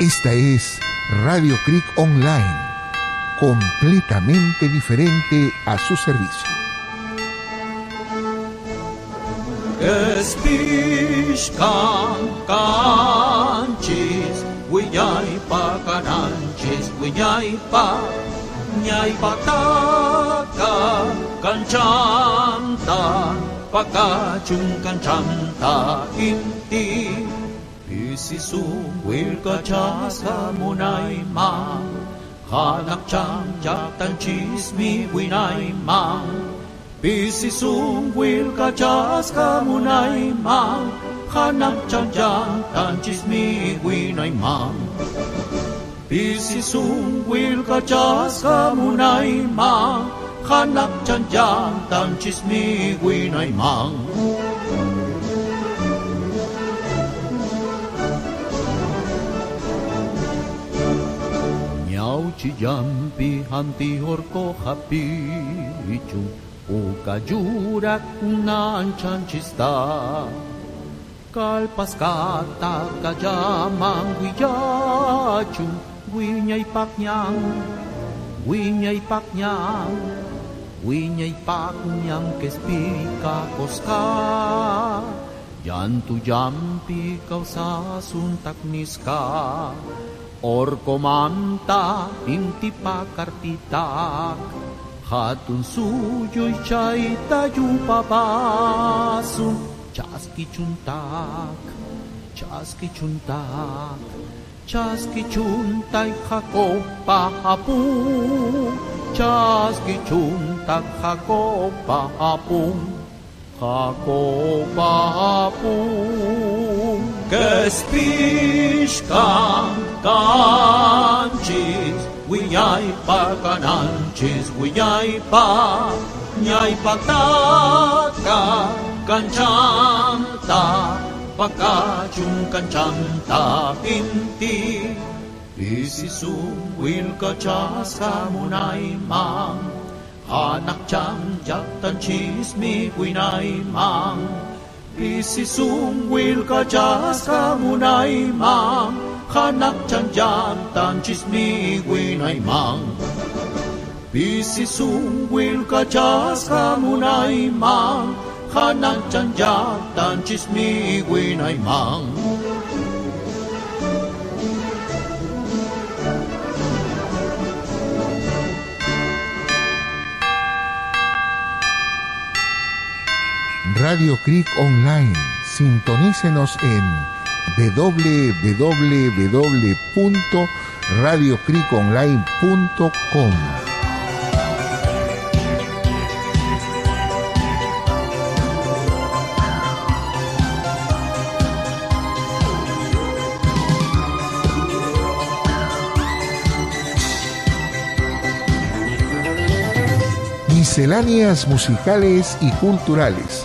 Esta es Radio Creek Online, completamente diferente a su servicio. Espishkan kanchis, wiyay pa kananchis, wiyay pa, nyay pataka, kanchanta, pakachung kanchanta, inti, Isisu Wilka Chasa Munai Ma. Hanak Chan Jatan Chismi Winai Ma. Isisu Wilka Chasa Munai Ma. Hanak Chan Jatan Chismi Winai Ma. Isisu Wilka Chasa Munai Ma. Hanak Chan Jatan Chismi Winai Ma. Chillampi, Antihorco, Japichu, Ucayura, Nanchista, Calpascata, Callaman, Guillachu, Guiña y Pacñan, Guiña y Pacñan, Guiña y Pacñan, que tu cosca, Yantu Yampi, sa sun tak tacnisca. Orkomanta, intipakartitak, hatun suyo chaita yupapasun, chaskichuntak, chaskichuntak, chaskichuntak jakopa chaski chaskichuntak jakopa hapun. Како папун Кеспишкам канчис Уяйпа кананчис Уяйпа Няйпа така Канчанта Пакачум канчанта Пинти Исису Уилка часка мунаймам Anak cangjak tan chismi kuinay mang. Pisisung wil ka jas ka munay mang. Anak cangjak tan chismi kuinay mang. Pisisung wil ka jas ka munay mang. Anak cangjak tan chismi kuinay mang. Radio Creek Online. Sintonícenos en www.radiocriconline.com. Misceláneas musicales y culturales,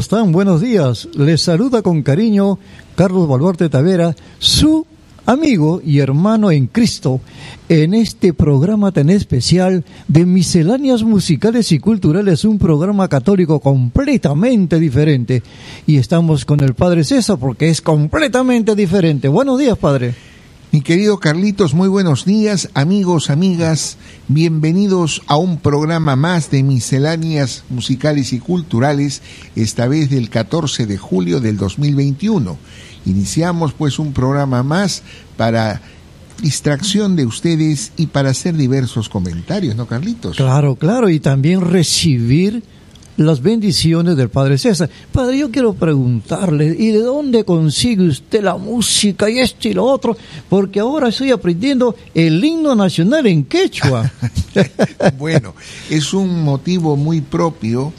¿Cómo están? Buenos días. Les saluda con cariño Carlos Baluarte Tavera, su amigo y hermano en Cristo, en este programa tan especial de misceláneas musicales y culturales, un programa católico completamente diferente. Y estamos con el Padre César porque es completamente diferente. Buenos días, Padre. Mi querido Carlitos, muy buenos días, amigos, amigas, bienvenidos a un programa más de misceláneas musicales y culturales, esta vez del 14 de julio del 2021. Iniciamos pues un programa más para distracción de ustedes y para hacer diversos comentarios, ¿no, Carlitos? Claro, claro, y también recibir las bendiciones del Padre César. Padre, yo quiero preguntarle, ¿y de dónde consigue usted la música y esto y lo otro? Porque ahora estoy aprendiendo el himno nacional en quechua. bueno, es un motivo muy propio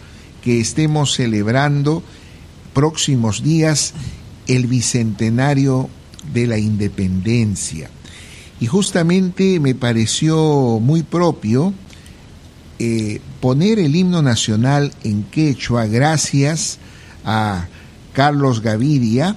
que estemos celebrando próximos días el bicentenario de la independencia. Y justamente me pareció muy propio eh, poner el himno nacional en quechua gracias a Carlos Gaviria,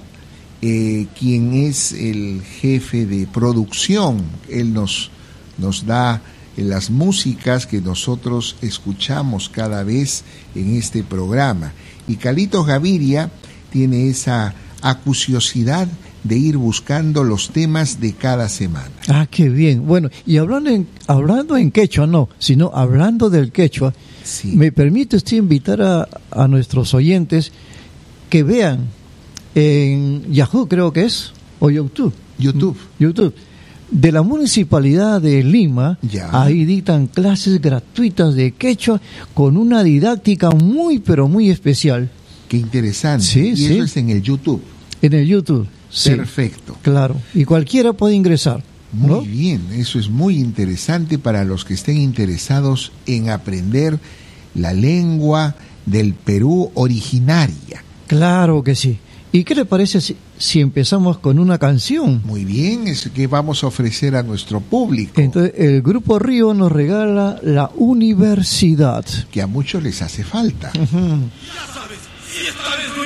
eh, quien es el jefe de producción. Él nos, nos da las músicas que nosotros escuchamos cada vez en este programa. Y Calitos Gaviria tiene esa acuciosidad de ir buscando los temas de cada semana. Ah, qué bien. Bueno, y hablando en, hablando en quechua, no, sino hablando del quechua, ¿me permite usted invitar a, a nuestros oyentes que vean en Yahoo, creo que es, o YouTube? YouTube. YouTube de la municipalidad de Lima, ahí dictan clases gratuitas de quechua con una didáctica muy pero muy especial. Qué interesante. Sí, y sí. eso es en el YouTube. En el YouTube. Sí. Perfecto. Claro. Y cualquiera puede ingresar. Muy bien, eso es muy interesante para los que estén interesados en aprender la lengua del Perú originaria. Claro que sí. ¿Y qué le parece si, empezamos con una canción? Muy bien, es que vamos a ofrecer a nuestro público. Entonces, el Grupo Río nos regala la universidad. Que a muchos les hace falta. Ya sabes, si esta vez no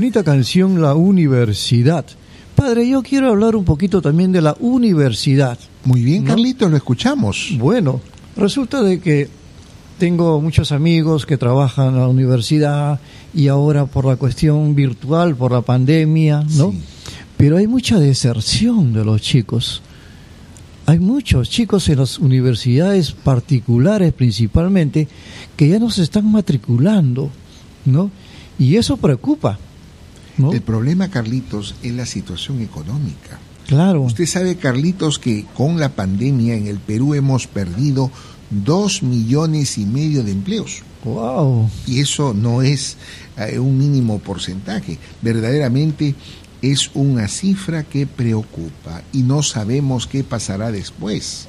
Bonita canción La Universidad. Padre, yo quiero hablar un poquito también de la universidad. Muy bien, ¿No? Carlitos, lo escuchamos. Bueno, resulta de que tengo muchos amigos que trabajan en la universidad y ahora por la cuestión virtual, por la pandemia, ¿no? Sí. Pero hay mucha deserción de los chicos. Hay muchos chicos en las universidades particulares principalmente que ya no se están matriculando, ¿no? Y eso preocupa, ¿no? El problema, Carlitos, es la situación económica. Claro. Usted sabe, Carlitos, que con la pandemia en el Perú hemos perdido dos millones y medio de empleos. Wow. Y eso no es eh, un mínimo porcentaje. Verdaderamente es una cifra que preocupa y no sabemos qué pasará después.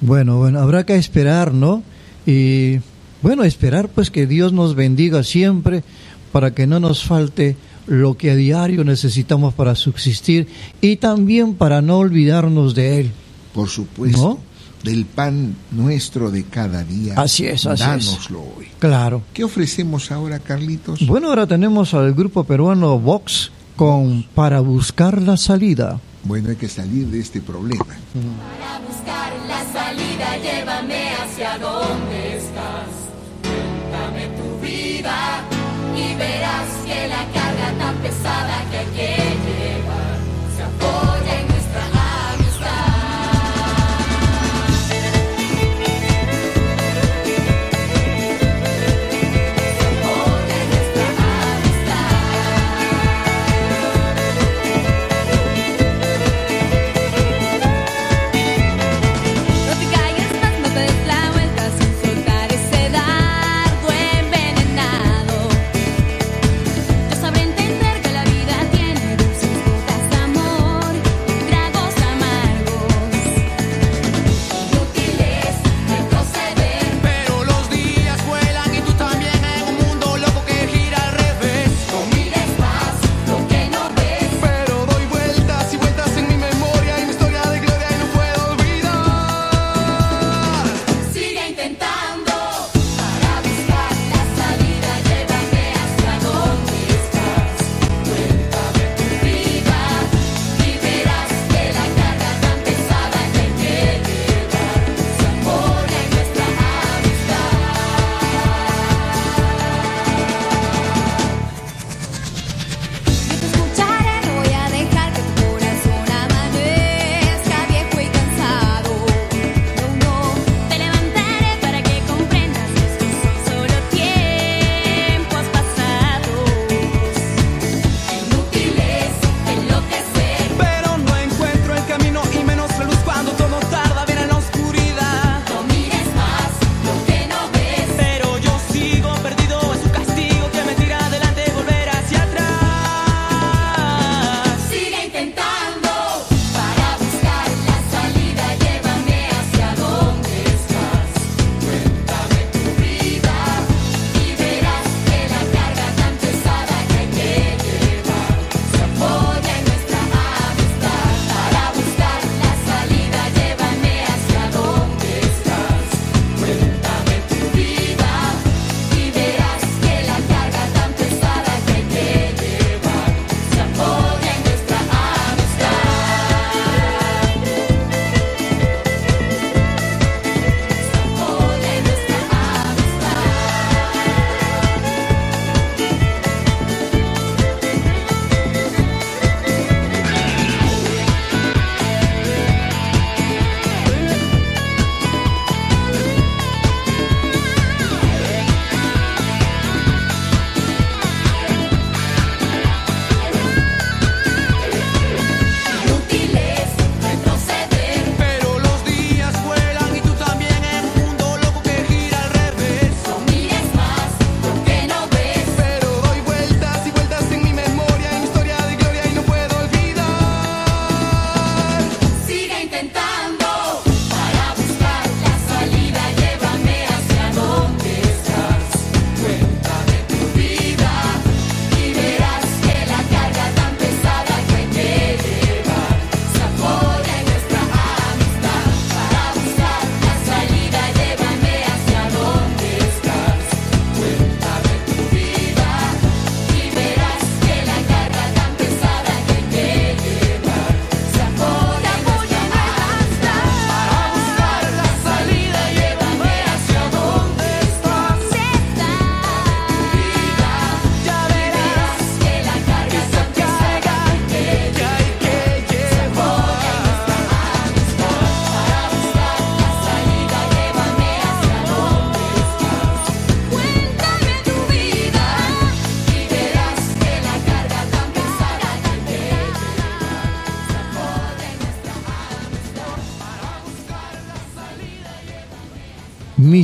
Bueno, bueno, habrá que esperar, ¿no? Y bueno, esperar pues que Dios nos bendiga siempre para que no nos falte lo que a diario necesitamos para subsistir y también para no olvidarnos de Él. Por supuesto, ¿No? del pan nuestro de cada día. Así es, así es. Dánoslo hoy. Claro. ¿Qué ofrecemos ahora, Carlitos? Bueno, ahora tenemos al grupo peruano Vox con Para buscar la salida. Bueno, hay que salir de este problema. Para buscar la salida, llévame hacia donde estás. Cuéntame tu vida y verás que la cabeçada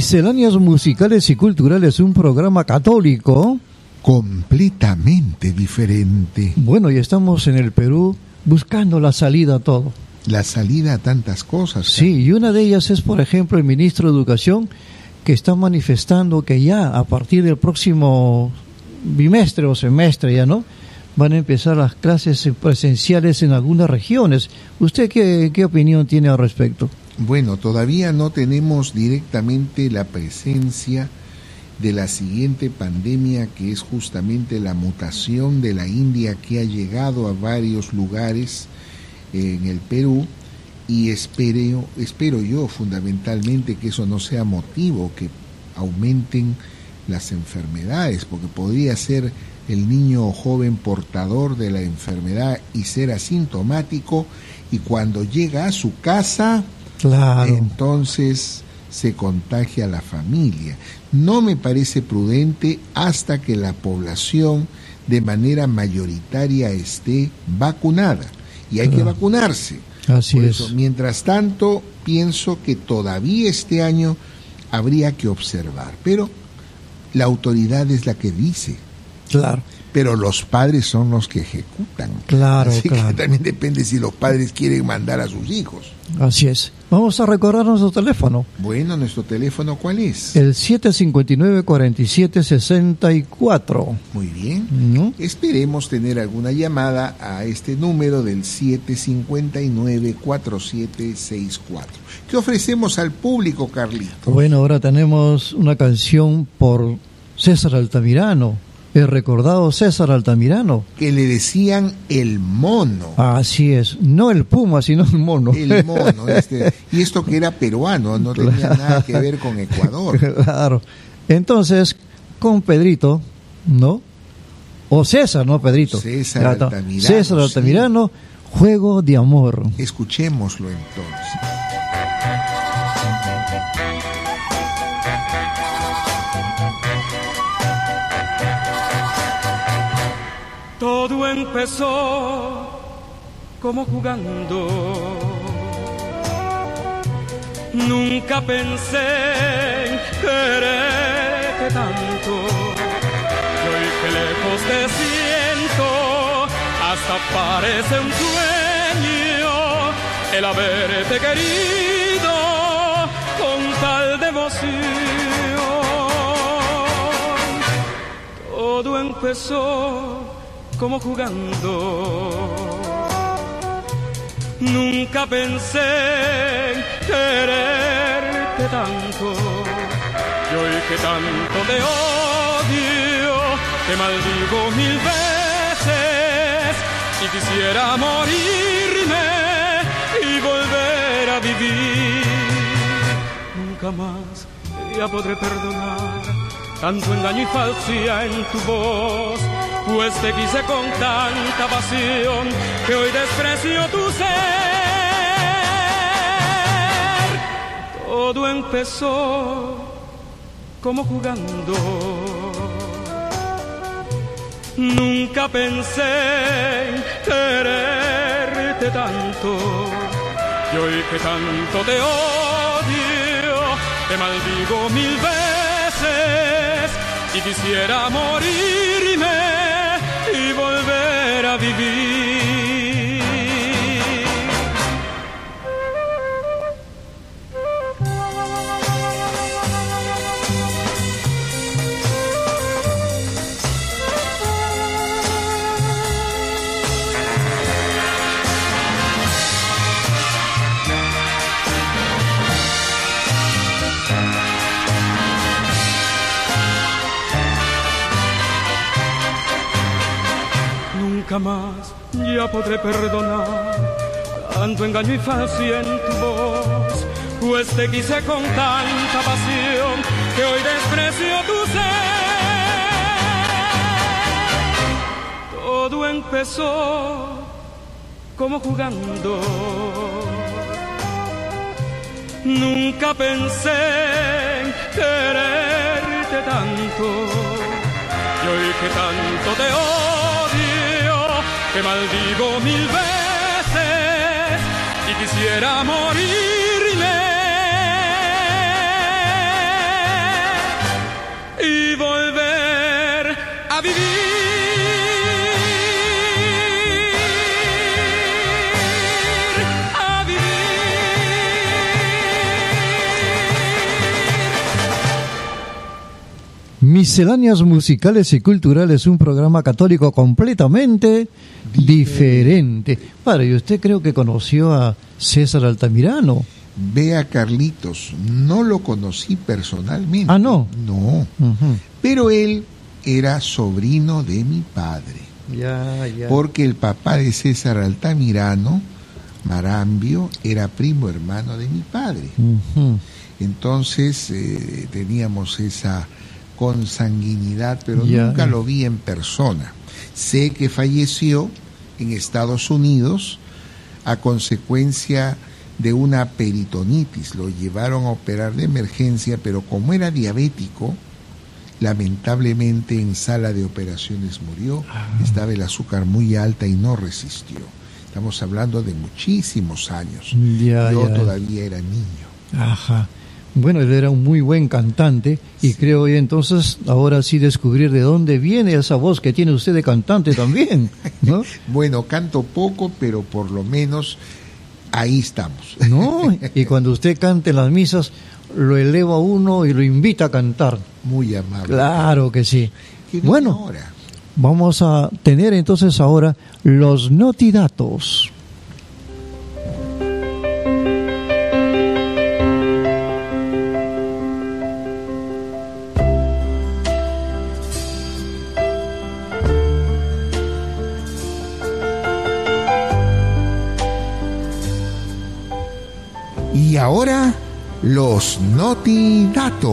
Misceláneas musicales y culturales, un programa católico. Completamente diferente. Bueno, y estamos en el Perú buscando la salida a todo. La salida a tantas cosas. Sí, y una de ellas es, por ejemplo, el ministro de Educación, que está manifestando que ya a partir del próximo bimestre o semestre, ya no, van a empezar las clases presenciales en algunas regiones. ¿Usted qué, qué opinión tiene al respecto? Bueno, todavía no tenemos directamente la presencia de la siguiente pandemia que es justamente la mutación de la India que ha llegado a varios lugares en el Perú y espero, espero yo fundamentalmente que eso no sea motivo que aumenten las enfermedades, porque podría ser el niño o joven portador de la enfermedad y ser asintomático y cuando llega a su casa, Claro. entonces se contagia a la familia. No me parece prudente hasta que la población de manera mayoritaria esté vacunada. Y hay que vacunarse. Así Por es. eso, mientras tanto, pienso que todavía este año habría que observar. Pero la autoridad es la que dice. Claro. Pero los padres son los que ejecutan. Claro, Así claro. que también depende si los padres quieren mandar a sus hijos. Así es. Vamos a recordar nuestro teléfono. Bueno, nuestro teléfono, ¿cuál es? El 759-4764. Muy bien. ¿no? Esperemos tener alguna llamada a este número del 759-4764. ¿Qué ofrecemos al público, Carlito? Bueno, ahora tenemos una canción por César Altamirano, el recordado César Altamirano. Que le decían el mono. Así es, no el puma, sino el mono. El mono. Este, y esto que era peruano, no tenía nada que ver con Ecuador. claro. Entonces, con Pedrito, ¿no? O César, ¿no, Pedrito? César Altamirano, César sí. Altamirano, Juego de Amor. Escuchémoslo entonces. Todo empezó como jugando. Nunca pensé en quererte tanto. Y hoy que lejos te siento, hasta parece un sueño el haberte querido con tal devoción. Todo empezó como jugando. Nunca pensé en quererte tanto. Y hoy que tanto te odio, te maldigo mil veces. Y quisiera morirme y volver a vivir. Nunca más ya podré perdonar tanto engaño y falsía en tu voz, pues te quise con tanta pasión que hoy desprecio tu ser. Todo empezó como jugando. Nunca pensé en quererte tanto. Y hoy que tanto te odio, te maldigo mil veces y quisiera morirme volver Nunca ya podré perdonar tanto engaño y falsía en tu voz, pues te quise con tanta pasión que hoy desprecio tu ser. Todo empezó como jugando. Nunca pensé en quererte tanto. Y hoy que tanto te odio, te maldigo mil veces y quisiera morirme Misceláneas Musicales y Culturales, un programa católico completamente diferente. Padre, ¿y usted creo que conoció a César Altamirano? Vea, Carlitos, no lo conocí personalmente. Ah, no. No. Pero él era sobrino de mi padre. Ya, ya. Porque el papá de César Altamirano, Marambio, era primo hermano de mi padre. Entonces eh, teníamos esa consanguinidad, pero nunca lo vi en persona. Sé que falleció en Estados Unidos a consecuencia de una peritonitis. Lo llevaron a operar de emergencia, pero como era diabético, lamentablemente en sala de operaciones murió. Estaba el azúcar muy alta y no resistió. Estamos hablando de muchísimos años. Yo todavía era niño. Ajá. Bueno, él era un muy buen cantante y creo y entonces ahora sí descubrir de dónde viene esa voz que tiene usted de cantante también, ¿no? Bueno, canto poco, pero por lo menos ahí estamos. ¿No? Y cuando usted cante en las misas, lo eleva a uno y lo invita a cantar. Muy amable. Claro que sí. ¿Qué viene Bueno, ahora? vamos a tener entonces ahora los notidatos. Ahora, los notidatos.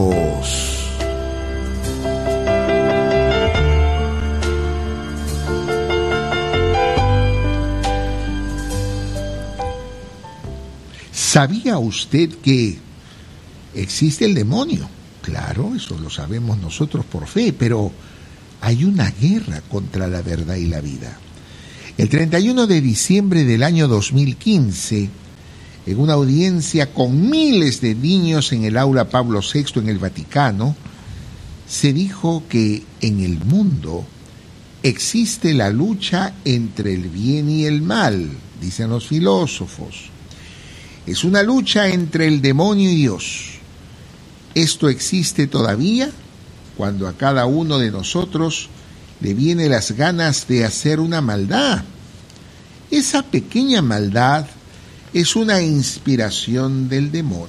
¿Sabía usted que existe el demonio? Claro, eso lo sabemos nosotros por fe, pero hay una guerra contra la verdad y la vida. El 31 de diciembre del año 2015, en una audiencia con miles de niños en el aula Pablo VI en el Vaticano, se dijo que en el mundo existe la lucha entre el bien y el mal, dicen los filósofos. Es una lucha entre el demonio y Dios. Esto existe todavía cuando a cada uno de nosotros le viene las ganas de hacer una maldad. Esa pequeña maldad es una inspiración del demonio,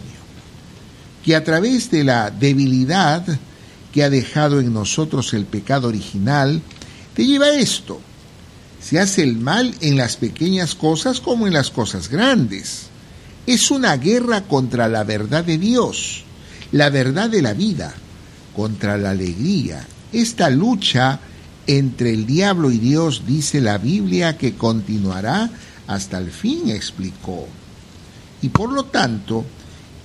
que a través de la debilidad que ha dejado en nosotros el pecado original, te lleva a esto. Se hace el mal en las pequeñas cosas como en las cosas grandes. Es una guerra contra la verdad de Dios, la verdad de la vida, contra la alegría. Esta lucha entre el diablo y Dios, dice la Biblia, que continuará hasta el fin, explicó. Y por lo tanto,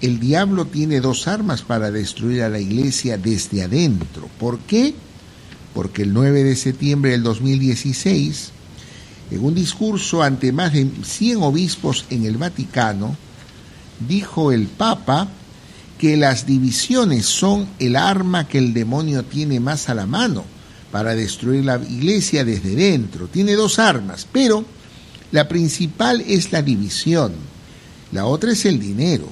el diablo tiene dos armas para destruir a la iglesia desde adentro. ¿Por qué? Porque el 9 de septiembre del 2016, en un discurso ante más de 100 obispos en el Vaticano, dijo el Papa que las divisiones son el arma que el demonio tiene más a la mano para destruir la iglesia desde dentro. Tiene dos armas, pero la principal es la división, la otra es el dinero.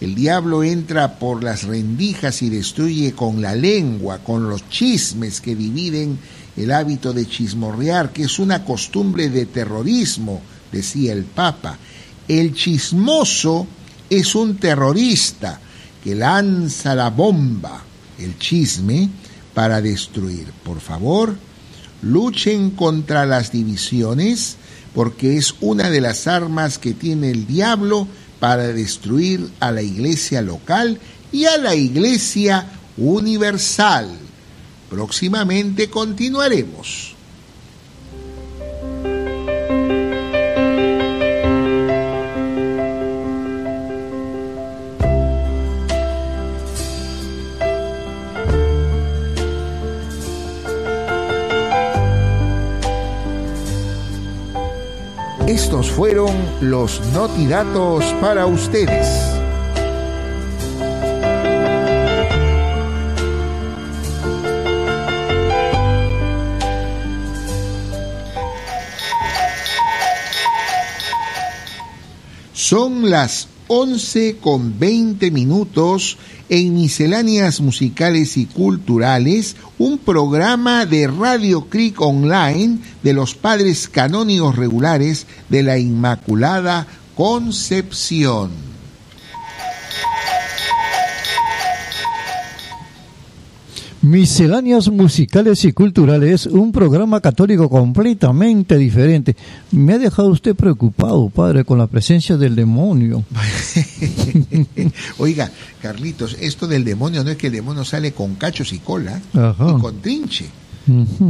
El diablo entra por las rendijas y destruye con la lengua, con los chismes que dividen el hábito de chismorrear, que es una costumbre de terrorismo, decía el Papa. El chismoso es un terrorista que lanza la bomba, el chisme, para destruir. Por favor, luchen contra las divisiones, porque es una de las armas que tiene el diablo para destruir a la iglesia local y a la iglesia universal. Próximamente continuaremos. Fueron los notidatos para ustedes. Son las 11 con 20 minutos en Misceláneas Musicales y Culturales, un programa de Radio Creek Online de los padres canónigos regulares de la Inmaculada Concepción. Misceláneas musicales y culturales, un programa católico completamente diferente. Me ha dejado usted preocupado, padre, con la presencia del demonio. Oiga, Carlitos, esto del demonio no es que el demonio sale con cachos y cola y con trinche.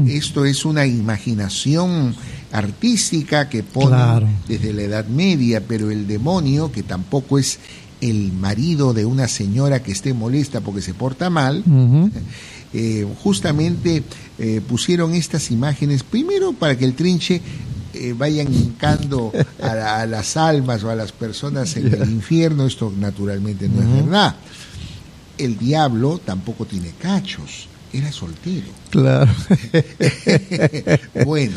Esto es una imaginación artística que pone desde la Edad Media, pero el demonio, que tampoco es el marido de una señora que esté molesta porque se porta mal, eh, justamente eh, pusieron estas imágenes, primero para que el trinche eh, vayan hincando a, las almas o a las personas en el infierno, esto naturalmente no es verdad. El diablo tampoco tiene cachos, era soltero. Claro. bueno,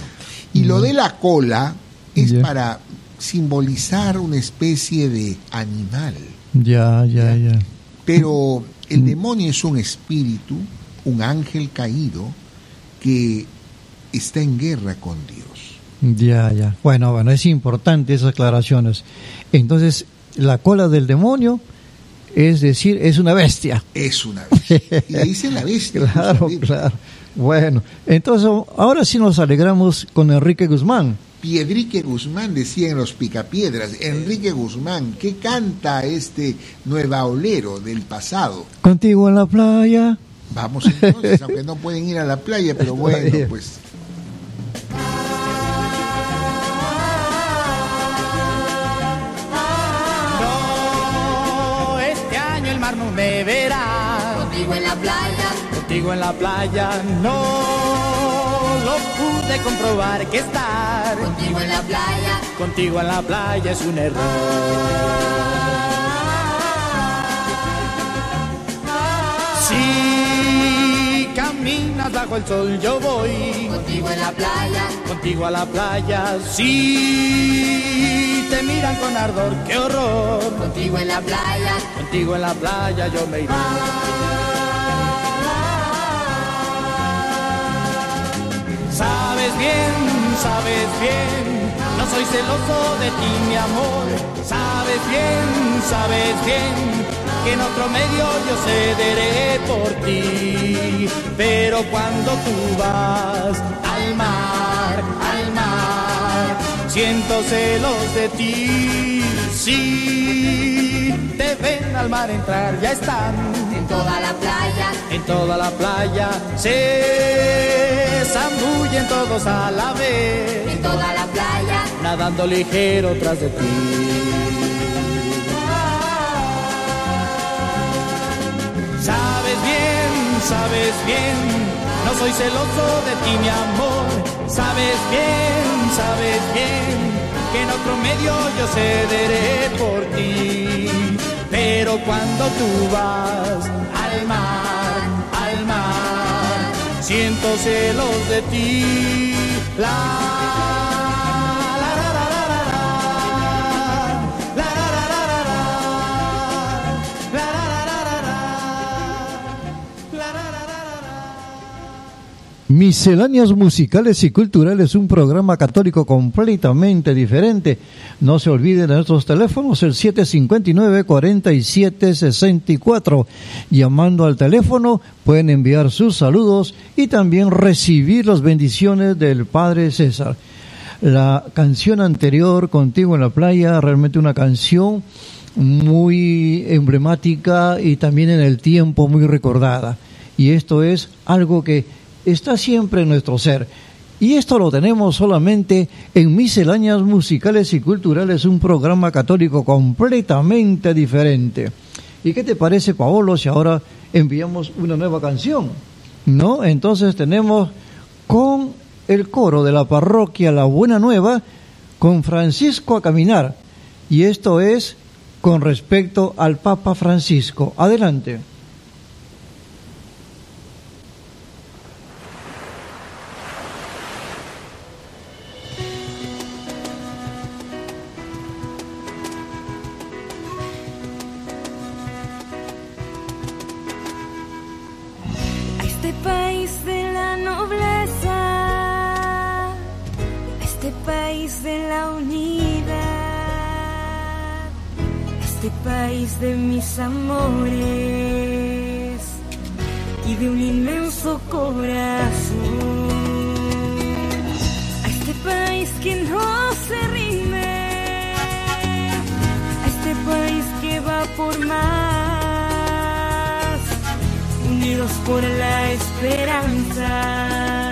y lo de la cola es para simbolizar una especie de animal. Ya, ya, ya. Pero el demonio es un espíritu un ángel caído que está en guerra con Dios. Ya, ya. Bueno, bueno, es importante esas aclaraciones. Entonces, la cola del demonio, es decir, es una bestia. Es una bestia. Y dice la bestia. claro, claro. Bueno, entonces ahora sí nos alegramos con Enrique Guzmán. Piedrique Guzmán decía en los Picapiedras, Enrique Guzmán, ¿qué canta este nuevaolero del pasado? Contigo en la playa, Vamos entonces, aunque no pueden ir a la playa, pero bueno, pues. No, este año el mar no me verá. Contigo en la playa. Contigo en la playa, no lo pude comprobar que estar. Contigo en la playa. Contigo en la playa es un error. Bajo el sol yo voy. Contigo en la playa. Contigo a la playa, sí. Te miran con ardor, qué horror. Contigo en la playa. Contigo en la playa yo me iré. Sabes bien, sabes bien, no soy celoso de ti, mi amor. Sabes bien, sabes bien que en otro medio yo cederé por ti. Pero cuando tú vas al mar, al mar, siento celos de ti. Sí, te ven al mar entrar, ya están. En toda la playa, en toda la playa, se zambullen todos a la vez. En toda la playa, nadando ligero tras de ti. Sabes bien, no soy celoso de ti, mi amor. Sabes bien, sabes bien, que en otro medio yo cederé por ti. Pero cuando tú vas al mar, al mar, siento celos de ti. La Misceláneas musicales y culturales, un programa católico completamente diferente. No se olviden de nuestros teléfonos, el 759-4764. Llamando al teléfono pueden enviar sus saludos y también recibir las bendiciones del Padre César. La canción anterior, Contigo en la Playa, realmente una canción muy emblemática y también en el tiempo muy recordada. Y esto es algo que está siempre en nuestro ser. Y esto lo tenemos solamente en Misceláneas Musicales y Culturales, un programa católico completamente diferente. ¿Y qué te parece, Paolo, si ahora enviamos una nueva canción? ¿No? Entonces tenemos con el coro de la parroquia La Buena Nueva, con Francisco a caminar. Y esto es con respecto al Papa Francisco. Adelante. de la nobleza, a este país de la unidad, este país de mis amores y de un inmenso corazón, a este país que no se rinde, a este país que va por más unidos por la esperanza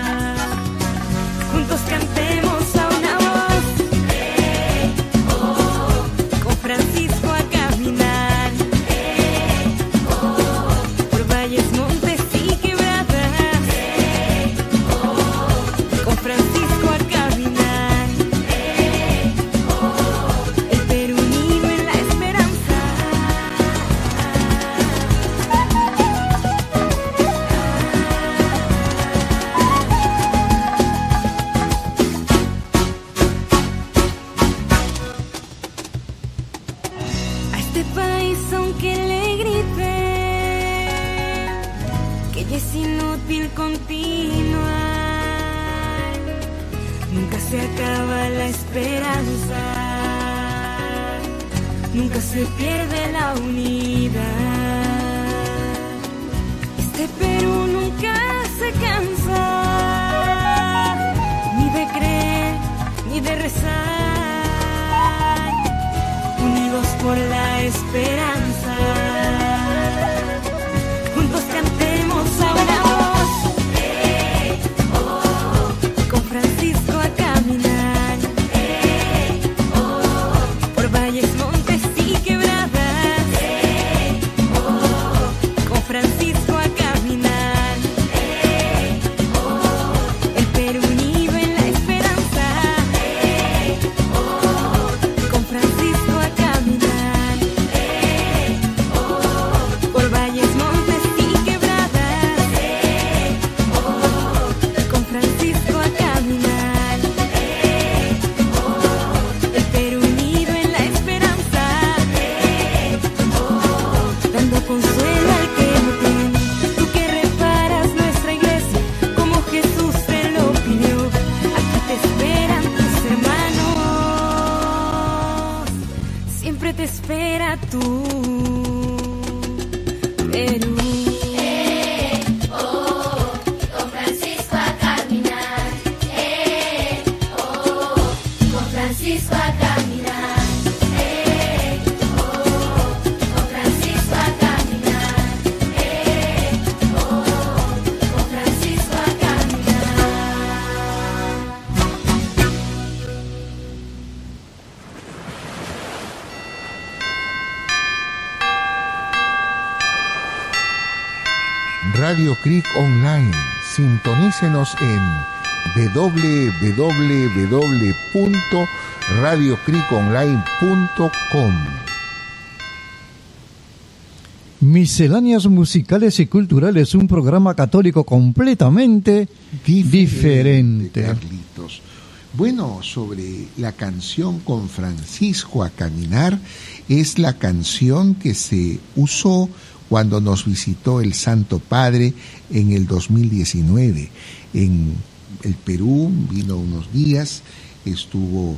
Online. Sintonícenos en www.radiocreekonline.com. Misceláneas musicales y culturales, un programa católico completamente diferente. Carlitos. Bueno, sobre la canción con Francisco a caminar, es la canción que se usó cuando nos visitó el Santo Padre en el 2019. En el Perú vino unos días, estuvo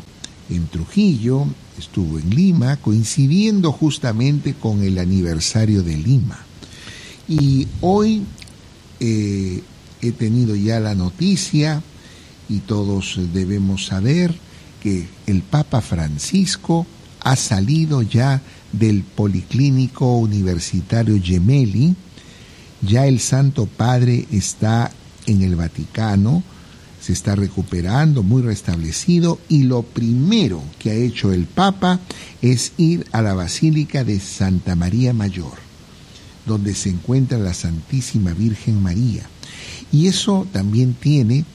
en Trujillo, estuvo en Lima, coincidiendo justamente con el aniversario de Lima. Y hoy eh, he tenido ya la noticia y todos debemos saber que el Papa Francisco ha salido ya del Policlínico Universitario Gemelli, ya el Santo Padre está en el Vaticano, se está recuperando, muy restablecido, y lo primero que ha hecho el Papa es ir a la Basílica de Santa María Mayor, donde se encuentra la Santísima Virgen María. Y eso también tiene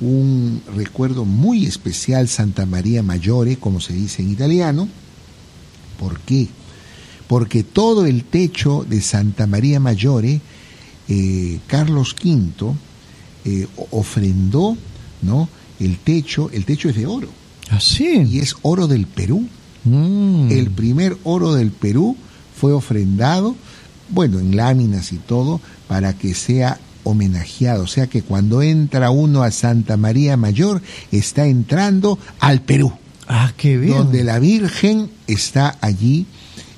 un recuerdo muy especial, Santa María Maggiore, como se dice en italiano. ¿Por qué? Porque todo el techo de Santa María Maggiore, eh, Carlos V eh, ofrendó, ¿no? El techo, el techo es de oro. Así. Y es oro del Perú. Mm. El primer oro del Perú fue ofrendado, bueno, en láminas y todo, para que sea homenajeado. O sea que cuando entra uno a Santa María Mayor, está entrando al Perú, Ah, qué bien. donde la Virgen está allí.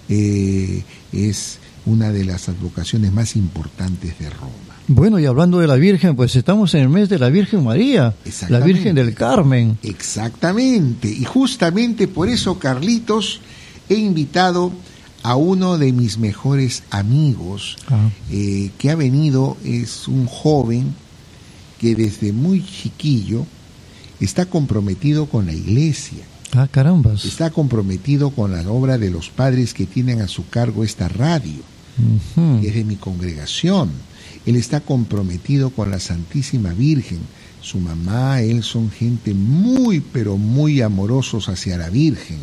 eh, es una de las advocaciones más importantes de Roma. Bueno, y hablando de la Virgen, pues estamos en el mes de la Virgen María, la. Virgen del Carmen. Exactamente. Y justamente por eso, Carlitos, he invitado a uno de mis mejores amigos Ah. eh, que ha venido, es un joven que desde muy chiquillo está comprometido con la iglesia, Ah, carambas. está comprometido con la obra de los padres que tienen a su cargo esta radio Ujú. es de mi congregación. Él está comprometido con la Santísima Virgen. Su mamá, él son gente muy, pero muy amorosos hacia la Virgen.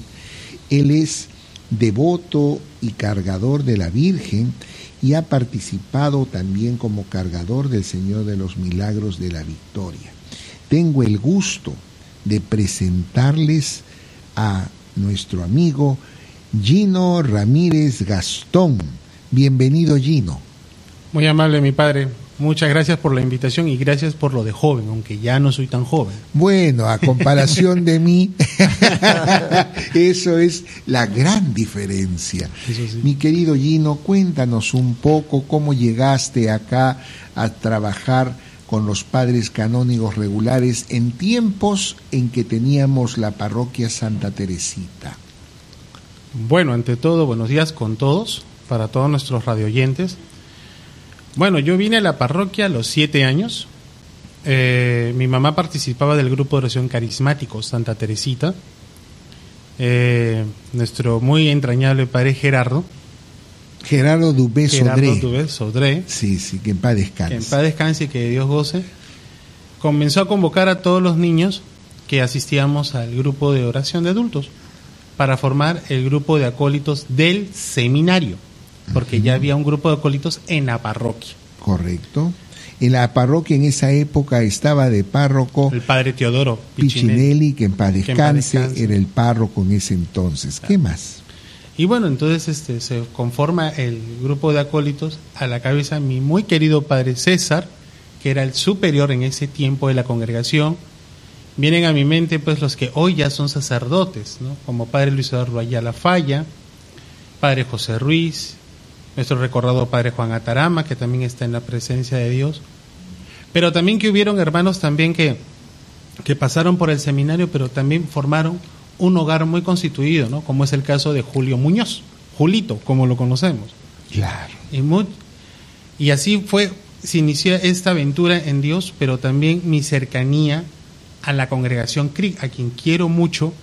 Él es devoto y cargador de la Virgen y ha participado también como cargador del Señor de los Milagros de la Victoria. Tengo el gusto de presentarles a nuestro amigo Gino Ramírez Gastón. Bienvenido Gino. Muy amable, mi padre. Muchas gracias por la invitación y gracias por lo de joven, aunque ya no soy tan joven. Bueno, a comparación de mí, eso es la gran diferencia. Sí. Mi querido Gino, cuéntanos un poco cómo llegaste acá a trabajar con los padres canónigos regulares en tiempos en que teníamos la parroquia Santa Teresita. Bueno, ante todo, buenos días con todos, para todos nuestros radioyentes. Bueno, yo vine a la parroquia a los siete años. Eh, mi mamá participaba del grupo de oración carismático Santa Teresita. Eh, nuestro muy entrañable padre Gerardo, Gerardo Dubé Gerardo Sodré. Dubé Sodré, Sí, sí, que en paz descanse. que en paz descanse y que Dios goce, comenzó a convocar a todos los niños que asistíamos al grupo de oración de adultos para formar el grupo de acólitos del seminario, porque ya había un grupo de acólitos en la parroquia. Correcto. En la parroquia en esa época estaba de párroco El padre Teodoro Piccinelli. Piccinelli, que en paz descanse, descanse. era el párroco en ese entonces. ¿Qué más? Y bueno, entonces este, se conforma el grupo de acólitos a la cabeza mi muy querido padre César, que era el superior en ese tiempo de la congregación. Vienen a mi mente pues los que hoy ya son sacerdotes, ¿no? como padre Luis Eduardo Ayala Falla, padre José Ruiz, nuestro recordado padre Juan Atarama, que también está en la presencia de Dios. Pero también que hubieron hermanos también que, que pasaron por el seminario, pero también formaron un hogar muy constituido, ¿no? Como es el caso de Julio Muñoz, Julito, como lo conocemos. Claro. Y, así fue, se inició esta aventura en Dios, pero también mi cercanía a la congregación CRIC, a quien quiero mucho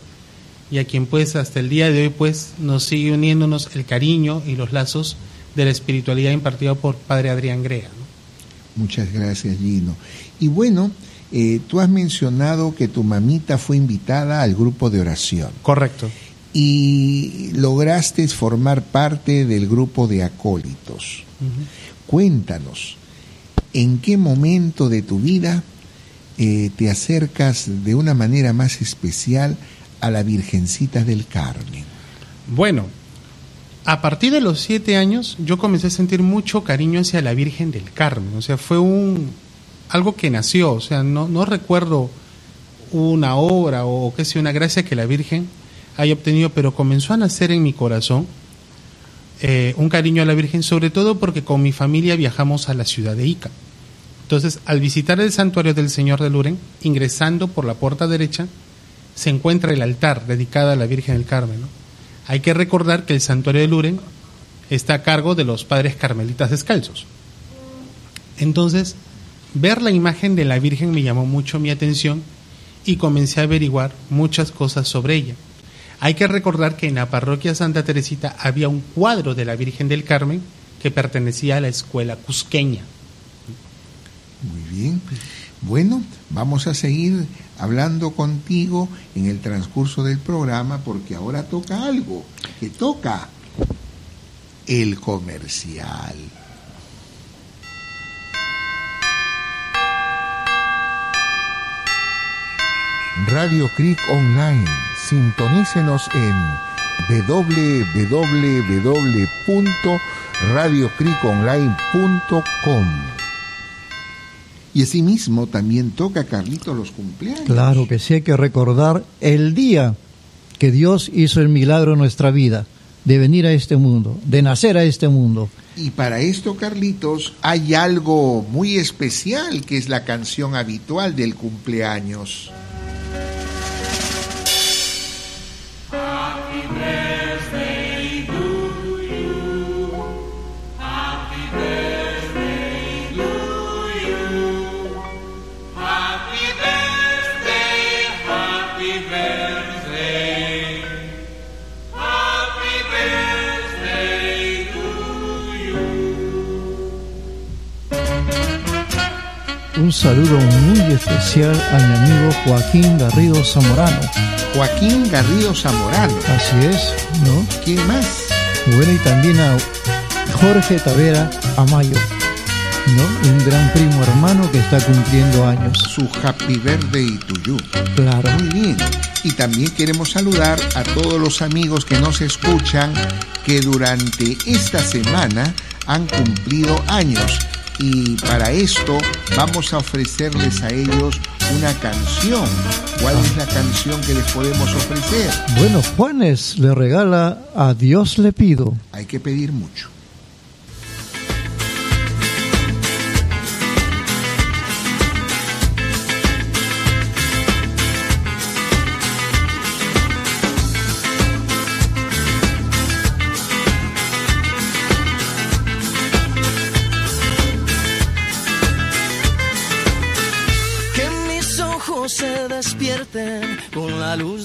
y a quien pues hasta el día de hoy pues nos sigue uniéndonos el cariño y los lazos de la espiritualidad impartida por Padre Adrián Grea. ¿no? Muchas gracias, Gino. Y bueno, eh, tú has mencionado que tu mamita fue invitada al grupo de oración Correcto. y lograste formar parte del grupo de acólitos. Cuéntanos, ¿en qué momento de tu vida eh, te acercas de una manera más especial a la Virgencita del Carmen? Bueno, a partir de los siete años yo comencé a sentir mucho cariño hacia la Virgen del Carmen. O sea, fue un algo que nació. O sea, no, recuerdo una obra o qué sé, una gracia que la Virgen haya obtenido, pero comenzó a nacer en mi corazón eh, un cariño a la Virgen, sobre todo porque con mi familia viajamos a la ciudad de Ica. Entonces, al visitar el santuario del Señor de Luren, ingresando por la puerta derecha, se encuentra el altar dedicado a la Virgen del Carmen. Hay que recordar que el santuario de Luren está a cargo de los padres carmelitas descalzos. Entonces, ver la imagen de la Virgen me llamó mucho mi atención y comencé a averiguar muchas cosas sobre ella. Hay que recordar que en la parroquia Santa Teresita había un cuadro de la Virgen del Carmen que pertenecía a la escuela cusqueña. Muy bien. Bueno, vamos a seguir hablando contigo en el transcurso del programa porque ahora toca algo, que toca el comercial. Radio Creek Online. Sintonícenos en www.radiocriconline.com. Y asimismo también toca, Carlitos, los cumpleaños. Claro que sí, hay que recordar el día que Dios hizo el milagro en nuestra vida, de venir a este mundo, de nacer a este mundo. Y para esto, Carlitos, hay algo muy especial que es la canción habitual del cumpleaños. Saludo muy especial a mi amigo Joaquín Garrido Zamorano. Joaquín Garrido Zamorano. Así es, ¿no? ¿Quién más? Bueno, y también a Jorge Tavera Amayo, ¿no? Un gran primo hermano que está cumpliendo años. Su Happy Birthday to you. Claro. Muy bien. Y también queremos saludar a todos los amigos que nos escuchan que durante esta semana han cumplido años. Y para esto vamos a ofrecerles a ellos una canción. ¿Cuál es la canción que les podemos ofrecer? Bueno, Juanes le regala a Dios le pido. Hay que pedir mucho.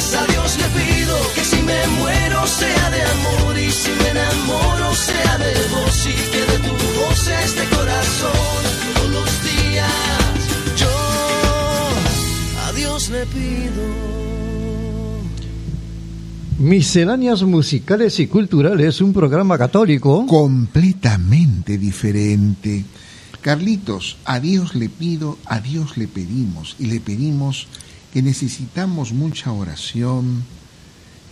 Días a Dios le pido que si me muero sea de amor y si me enamoro sea de vos y que de tu voz este corazón. Todos los días yo a Dios le pido. Misceláneas musicales y culturales, un programa católico. Completamente diferente. Carlitos, a Dios le pido, a Dios le pedimos y le pedimos que necesitamos mucha oración,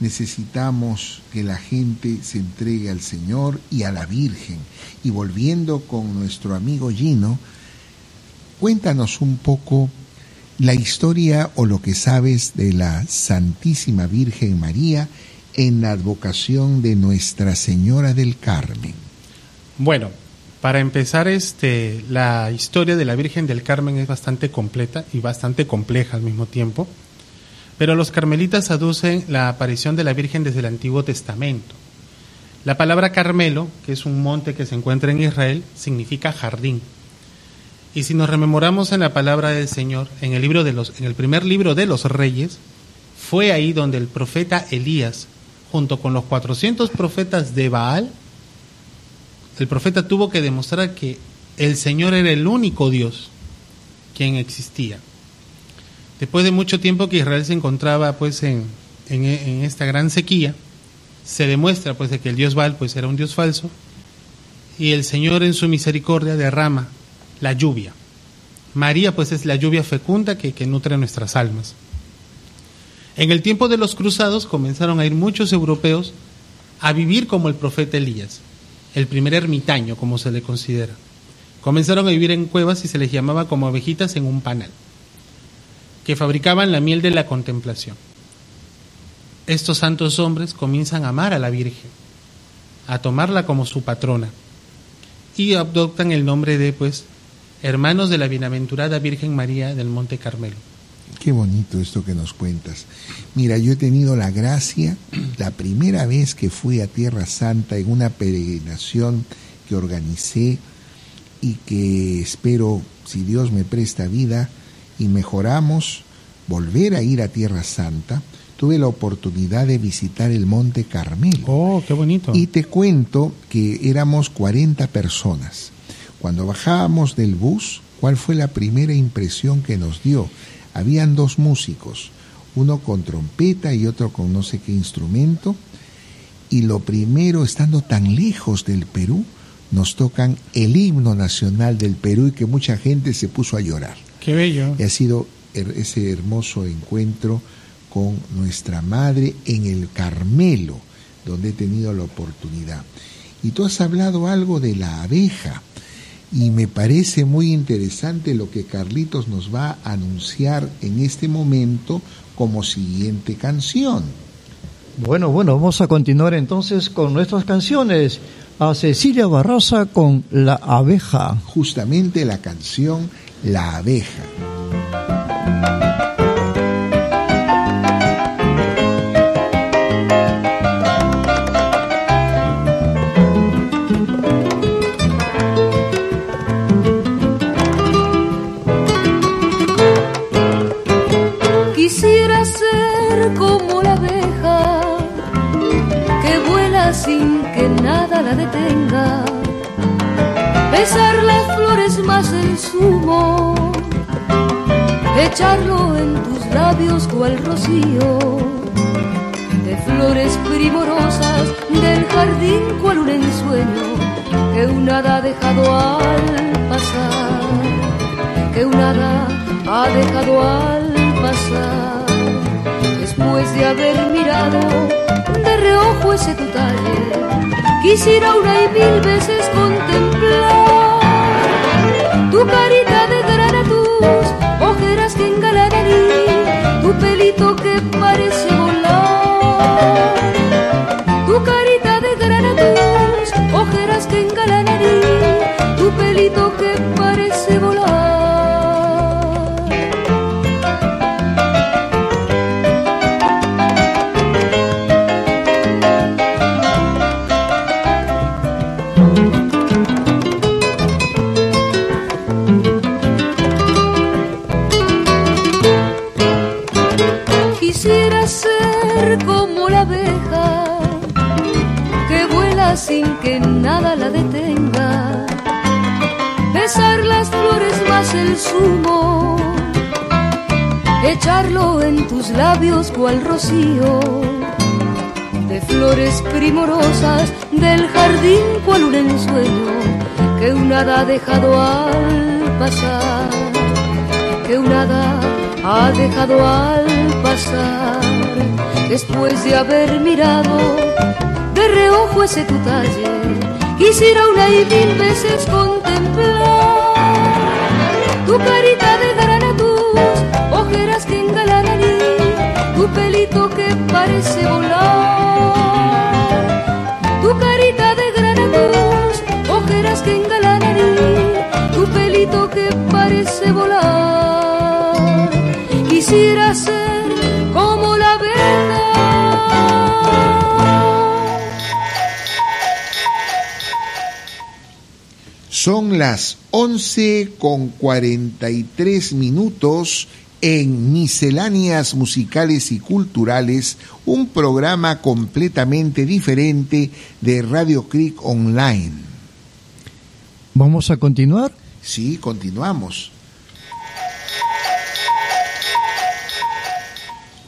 necesitamos que la gente se entregue al Señor y a la Virgen. Y volviendo con nuestro amigo Gino, cuéntanos un poco la historia o lo que sabes de la Santísima Virgen María en la advocación de Nuestra Señora del Carmen. Bueno, para empezar, este, la historia de la Virgen del Carmen es bastante completa y bastante compleja al mismo tiempo, pero los carmelitas aducen la aparición de la Virgen desde el Antiguo Testamento. La palabra Carmelo, que es un monte que se encuentra en Israel, significa jardín. Y si nos rememoramos en la palabra del Señor, en el, libro de los, en el primer libro de los reyes, fue ahí donde el profeta Elías, junto con los 400 profetas de Baal, el profeta tuvo que demostrar que el Señor era el único Dios quien existía. Después de mucho tiempo que Israel se encontraba pues en, esta gran sequía, se demuestra pues que el Dios Baal pues era un Dios falso y el Señor en su misericordia derrama la lluvia. María pues es la lluvia fecunda que, que nutre nuestras almas. En el tiempo de los cruzados comenzaron a ir muchos europeos a vivir como el profeta Elías el primer ermitaño, como se le considera. Comenzaron a vivir en cuevas y se les llamaba como abejitas en un panal, que fabricaban la miel de la contemplación. Estos santos hombres comienzan a amar a la Virgen, a tomarla como su patrona, y adoptan el nombre de, pues, hermanos de la bienaventurada Virgen María del Monte Carmelo. Qué bonito esto que nos cuentas. Mira, yo he tenido la gracia, la primera vez que fui a Tierra Santa en una peregrinación que organicé y que espero, si Dios me presta vida y mejoramos, volver a ir a Tierra Santa, tuve la oportunidad de visitar el Monte Carmelo. Oh, qué bonito. Y te cuento que éramos 40 personas. Cuando bajábamos del bus, ¿cuál fue la primera impresión que nos dio? Habían dos músicos, uno con trompeta y otro con no sé qué instrumento, y lo primero, estando tan lejos del Perú, nos tocan el himno nacional del Perú y que mucha gente se puso a llorar. Qué bello. Y ha sido ese hermoso encuentro con nuestra madre en el Carmelo, donde he tenido la oportunidad. Y tú has hablado algo de la abeja y me parece muy interesante lo que Carlitos nos va a anunciar en este momento como siguiente canción. Bueno, bueno, vamos a continuar entonces con nuestras canciones. A Cecilia Barraza con La abeja. Justamente la canción La abeja. Sin que nada la detenga, besar las flores más el zumo, echarlo en tus labios cual rocío, de flores primorosas del jardín cual un ensueño que un hada ha dejado al pasar, que un hada ha dejado al pasar después de haber mirado de reojo ese tu talle quisiera una y mil veces contemplar tu carita de granatus ojeras que engalanan y tu pelito que parece el zumo, echarlo en tus labios cual rocío, de flores primorosas del jardín cual un ensueño que un hada ha dejado al pasar, que un hada ha dejado al pasar, después de haber mirado de reojo ese tu talle, quisiera una y mil veces contemplar parece volar, tu carita de granatus, ojeras que engalanan y tu pelito que parece volar. Quisiera ser como la verdad. Son las 11 con 43 minutos en Misceláneas Musicales y Culturales, un programa completamente diferente de Radio Creek Online. ¿Vamos a continuar? Sí, continuamos.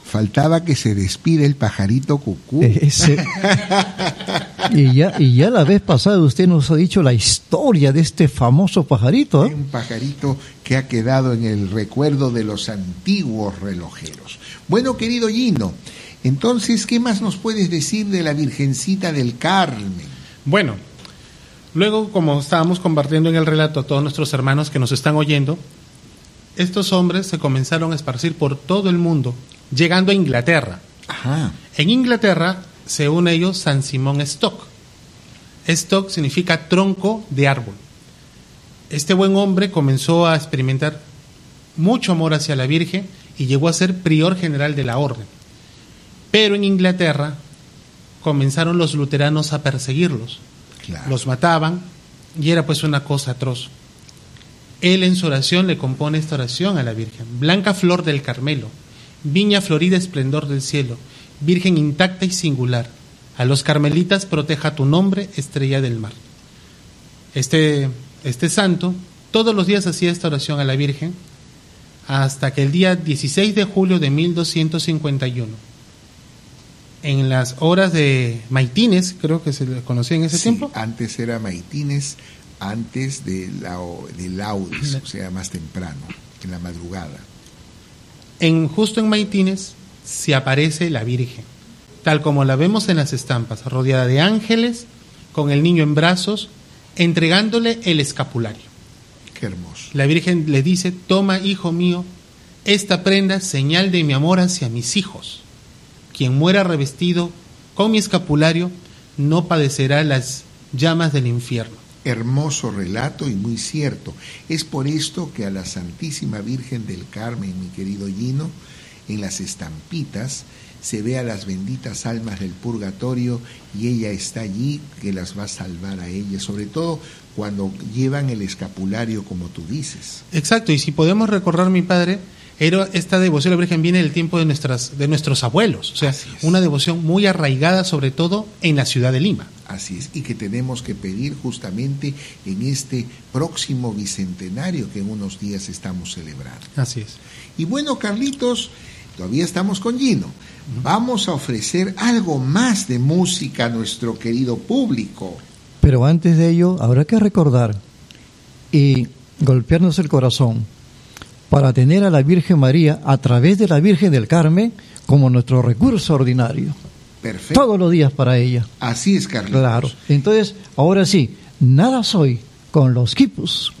Faltaba que se despide el pajarito cucú. Ese- y, ya, y ya la vez pasada usted nos ha dicho la historia de este famoso pajarito. ¿eh? Un pajarito que ha quedado en el recuerdo de los antiguos relojeros. Bueno, querido Gino, entonces, ¿qué más nos puedes decir de la Virgencita del Carmen? Bueno, luego como estábamos compartiendo en el relato a todos nuestros hermanos que nos están oyendo, estos hombres se comenzaron a esparcir por todo el mundo, llegando a Inglaterra. Ajá. En Inglaterra se une a ellos San Simón Stock. Stock significa tronco de árbol. Este buen hombre comenzó a experimentar mucho amor hacia la Virgen y llegó a ser prior general de la orden. Pero en Inglaterra comenzaron los luteranos a perseguirlos. Claro. Los mataban y era pues una cosa atroz. Él en su oración le compone esta oración a la Virgen. Blanca flor del Carmelo, viña florida esplendor del cielo, Virgen intacta y singular, a los carmelitas proteja tu nombre, estrella del mar. Este, este santo todos los días hacía esta oración a la Virgen hasta que el día 16 de julio de 1251, en las horas de Maitines, creo que se le conocía en ese Sí, tiempo, Antes era Maitines, antes de, la, de Laudes, o sea, más temprano, en la madrugada. en, justo en Maitines se aparece la Virgen, tal como la vemos en las estampas, rodeada de ángeles, con el niño en brazos, entregándole el escapulario. Qué hermoso. La Virgen le dice, toma, hijo mío, esta prenda, señal de mi amor hacia mis hijos. Quien muera revestido con mi escapulario no padecerá las llamas del infierno. Hermoso relato y muy cierto. Es por esto que a la Santísima Virgen del Carmen, mi querido Gino, en las estampitas se ve a las benditas almas del purgatorio y ella está allí que las va a salvar a ellas, sobre todo cuando llevan el escapulario como tú dices. Exacto, y si podemos recordar, mi padre, era esta devoción a la Virgen viene del tiempo de, nuestras, de nuestros abuelos, o sea, una devoción muy arraigada sobre todo en la ciudad de Lima. Así es, y que tenemos que pedir justamente en este próximo bicentenario que en unos días estamos celebrando. Así es. Y bueno, Carlitos, todavía estamos con Gino. Vamos a ofrecer algo más de música a nuestro querido público. Pero antes de ello, habrá que recordar y golpearnos el corazón para tener a la Virgen María a través de la Virgen del Carmen como nuestro recurso ordinario. Perfecto. Todos los días para ella. Así es, Carlitos. Claro. Entonces, ahora sí, nada soy con los quipus.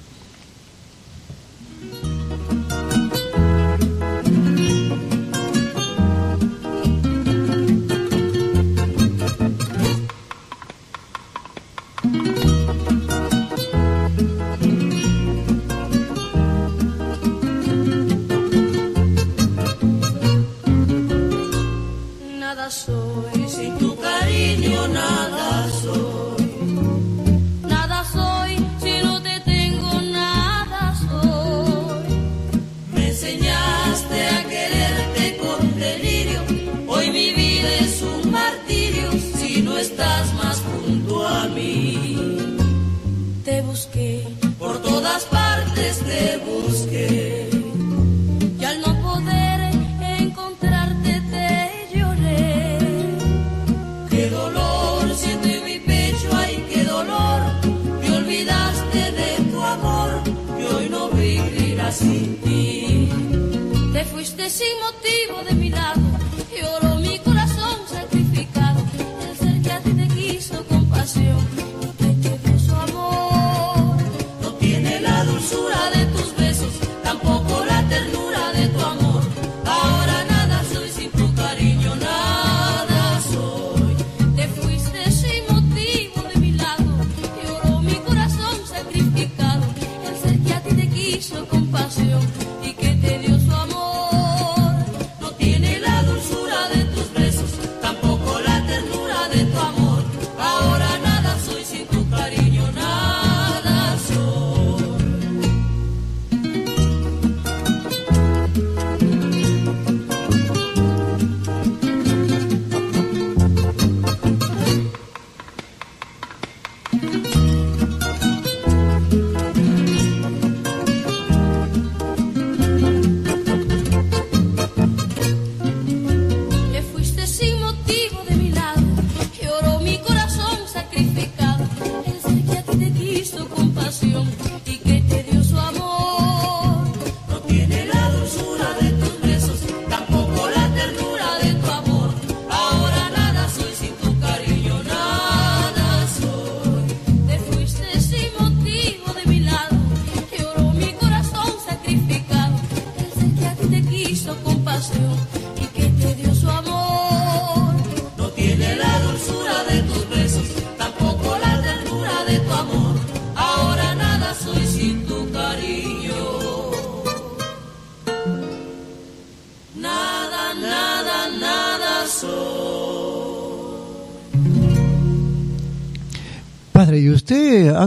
Fuiste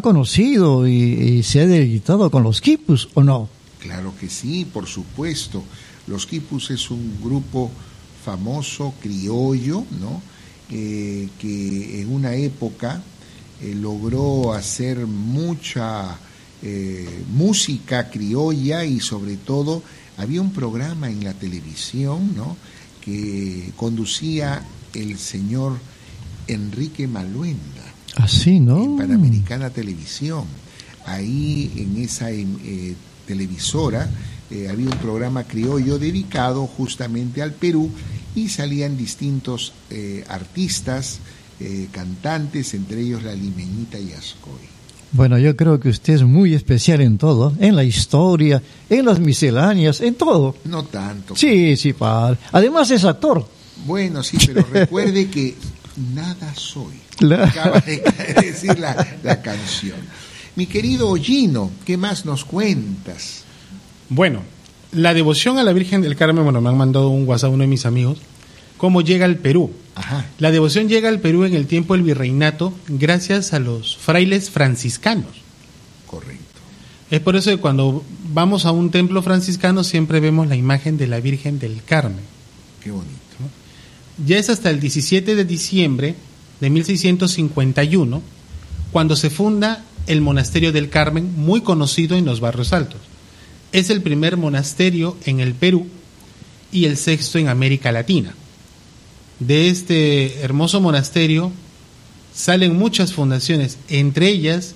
conocido y, se ha deleitado con los quipus o no? Claro que sí, por supuesto. Los Quipus es un grupo famoso, criollo, ¿no? Eh, que en una época eh, logró hacer mucha eh, música criolla y sobre todo había un programa en la televisión, ¿no? Que conducía el señor Enrique Maluenda Así, ¿no? en Panamericana Televisión. Ahí en esa em, eh, televisora eh, había un programa criollo dedicado justamente al Perú y salían distintos eh, artistas, cantantes, entre ellos la limeñita y Ascoy. Bueno, yo creo que usted es muy especial en todo, en la historia, en las misceláneas, en todo. No tanto. Sí, sí, padre. Además es actor. Bueno, sí, pero recuerde que nada soy. La- Acaba de decir la, la canción. Mi querido Gino, ¿qué más nos cuentas? Bueno, la devoción a la Virgen del Carmen, bueno, me han mandado un WhatsApp uno de mis amigos, cómo llega al Perú. Ajá. La devoción llega al Perú en el tiempo del virreinato gracias a los frailes franciscanos. Correcto. Es por eso que cuando vamos a un templo franciscano siempre vemos la imagen de la Virgen del Carmen. Qué bonito. Ya es hasta el 17 de diciembre de 1651 cuando se funda el monasterio del Carmen, muy conocido en los barrios altos. Es el primer monasterio en el Perú y el sexto en América Latina. De este hermoso monasterio salen muchas fundaciones, entre ellas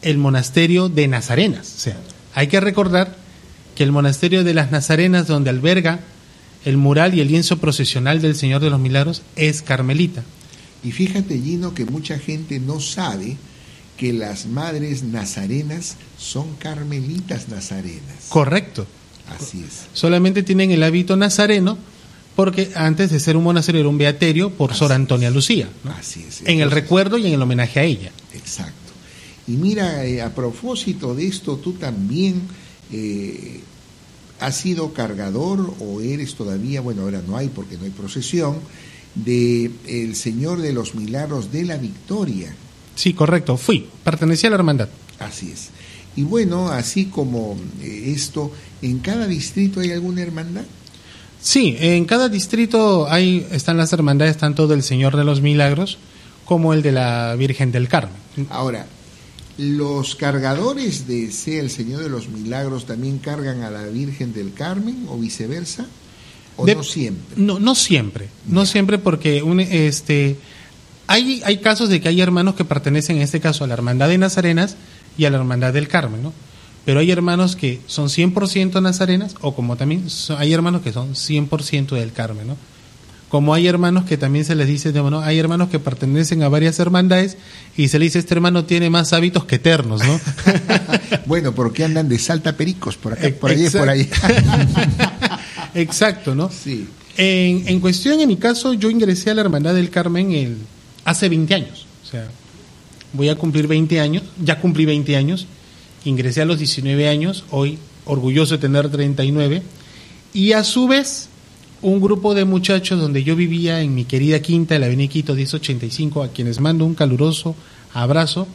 el monasterio de Nazarenas. O sea, hay que recordar que el monasterio de las Nazarenas, donde alberga el mural y el lienzo procesional del Señor de los Milagros, es carmelita. Y fíjate, Gino, que mucha gente no sabe que las madres nazarenas son carmelitas nazarenas. Correcto. Así es. Solamente tienen el hábito nazareno porque antes de ser un monasterio era un beaterio por Sor Antonia Lucía. ¿no? Así es. En el recuerdo y en el homenaje a ella. Exacto. Y mira, eh, a propósito de esto, tú también eh, has sido cargador o eres todavía, bueno, ahora no hay porque no hay procesión, de el Señor de los Milagros de la Victoria. Sí, correcto. Fui. Pertenecía a la hermandad. Así es. Y bueno, así como eh, esto, ¿en cada distrito hay alguna hermandad? Sí, en cada distrito hay, están las hermandades tanto del Señor de los Milagros como el de la Virgen del Carmen. Ahora, ¿los cargadores de sea el Señor de los Milagros también cargan a la Virgen del Carmen o viceversa? ¿O De- no siempre? No, no siempre, no siempre porque un, este, hay, hay casos de que hay hermanos que pertenecen en este caso a la Hermandad de Nazarenas y a la Hermandad del Carmen, ¿no? Pero hay hermanos que son 100% nazarenas o como también so- hay hermanos que son 100% del Carmen, ¿no? Como hay hermanos que también se les dice, ¿no? hay hermanos que pertenecen a varias hermandades y se le dice, este hermano tiene más hábitos que eternos, ¿no? Bueno, porque andan de salta pericos por acá, por allí, por ahí. Exacto, ¿no? Sí. En, en cuestión, en mi caso, yo ingresé a la Hermandad del Carmen el, hace 20 años. O sea, voy a cumplir 20 años, ya cumplí 20 años, ingresé a los 19 años, hoy orgulloso de tener 39, y a su vez, un grupo de muchachos donde yo vivía en mi querida quinta de la Avenida Quito 1085, a quienes mando un caluroso abrazo,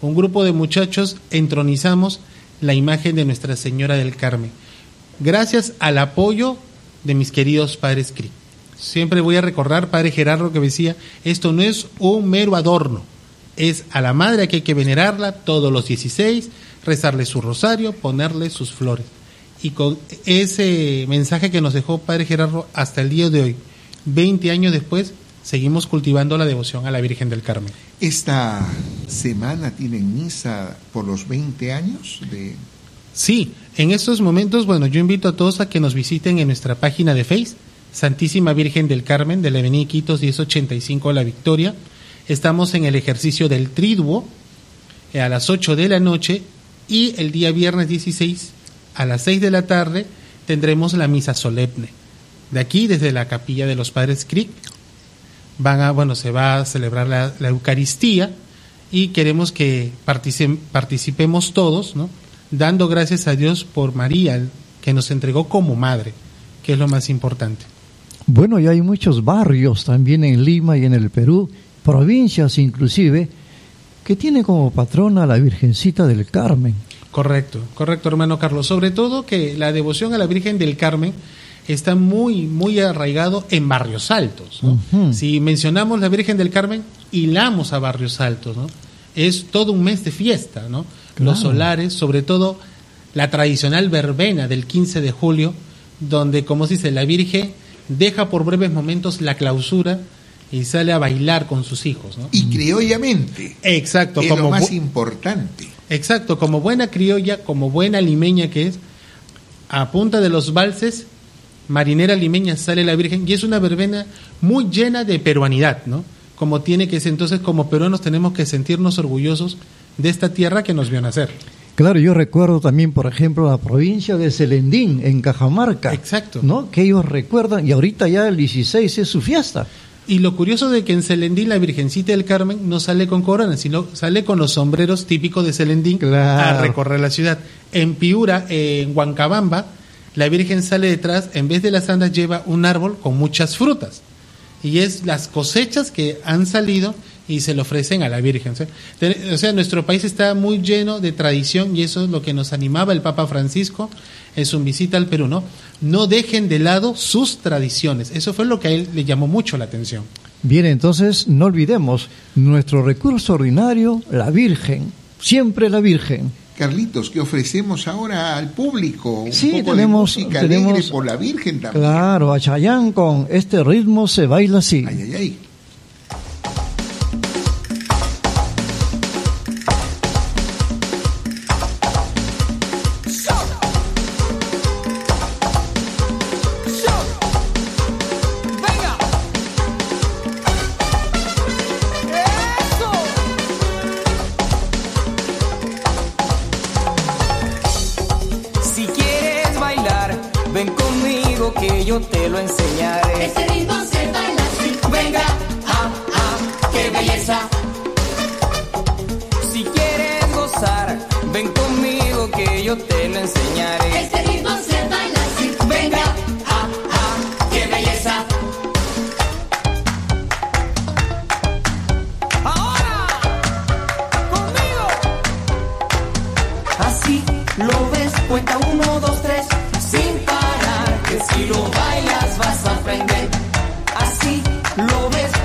un grupo de muchachos entronizamos la imagen de Nuestra Señora del Carmen, gracias al apoyo de mis queridos padres CRI. Siempre voy a recordar, padre Gerardo, que decía, esto no es un mero adorno, es a la madre que hay que venerarla todos los 16, rezarle su rosario, ponerle sus flores. Y con ese mensaje que nos dejó padre Gerardo hasta el día de hoy, 20 años después, seguimos cultivando la devoción a la Virgen del Carmen. Esta semana tienen misa por los 20 años de... Sí, en estos momentos, bueno, yo invito a todos a que nos visiten en nuestra página de Face, Santísima Virgen del Carmen, de la Avenida Quitos 1085 La Victoria. Estamos en el ejercicio del triduo eh, a las 8 de la noche y el día viernes 16 a las 6 de la tarde tendremos la misa solemne. De aquí, desde la capilla de los Padres Cric, van a, bueno, se va a celebrar la, Eucaristía y queremos que partici- participemos todos, ¿no? Dando gracias a Dios por María, que nos entregó como madre, que es lo más importante. Bueno, y hay muchos barrios también en Lima y en el Perú, provincias inclusive, que tienen como patrona a la Virgencita del Carmen. Correcto, correcto, hermano Carlos. Sobre todo que la devoción a la Virgen del Carmen está muy, muy arraigado en barrios altos. ¿no? Si mencionamos la Virgen del Carmen, hilamos a barrios altos. ¿no? Es todo un mes de fiesta. ¿no? Claro. Los solares, sobre todo la tradicional verbena del 15 de julio, donde, como se dice, la Virgen deja por breves momentos la clausura y sale a bailar con sus hijos. ¿no? Y criollamente. Exacto, es como lo más importante. Exacto, como buena criolla, como buena limeña que es, a punta de los valses, marinera limeña sale la Virgen y es una verbena muy llena de peruanidad, ¿no? Como tiene que ser, entonces como peruanos tenemos que sentirnos orgullosos de esta tierra que nos vio nacer. Claro, yo recuerdo también, por ejemplo, la provincia de Celendín, en Cajamarca. Exacto. ¿No? Que ellos recuerdan, y ahorita ya el 16 es su fiesta. Y lo curioso de que en Celendín la Virgencita del Carmen no sale con corona, sino sale con los sombreros típicos de Celendín Claro. a recorrer la ciudad. En Piura, en Huancabamba, la Virgen sale detrás, en vez de las andas lleva un árbol con muchas frutas. Y es las cosechas que han salido y se le ofrecen a la Virgen. O sea, te- o sea, nuestro país está muy lleno de tradición y eso es lo que nos animaba el Papa Francisco en su visita al Perú, ¿no? No dejen de lado sus tradiciones. Eso fue lo que a él le llamó mucho la atención. Bien, entonces no olvidemos nuestro recurso ordinario, la Virgen. Siempre la Virgen. Carlitos, ¿qué ofrecemos ahora al público? Un Sí, poco tenemos- de música tenemos- alegre por la Virgen también. Claro, a Chayán con este ritmo se baila así. Ay, ay, ay.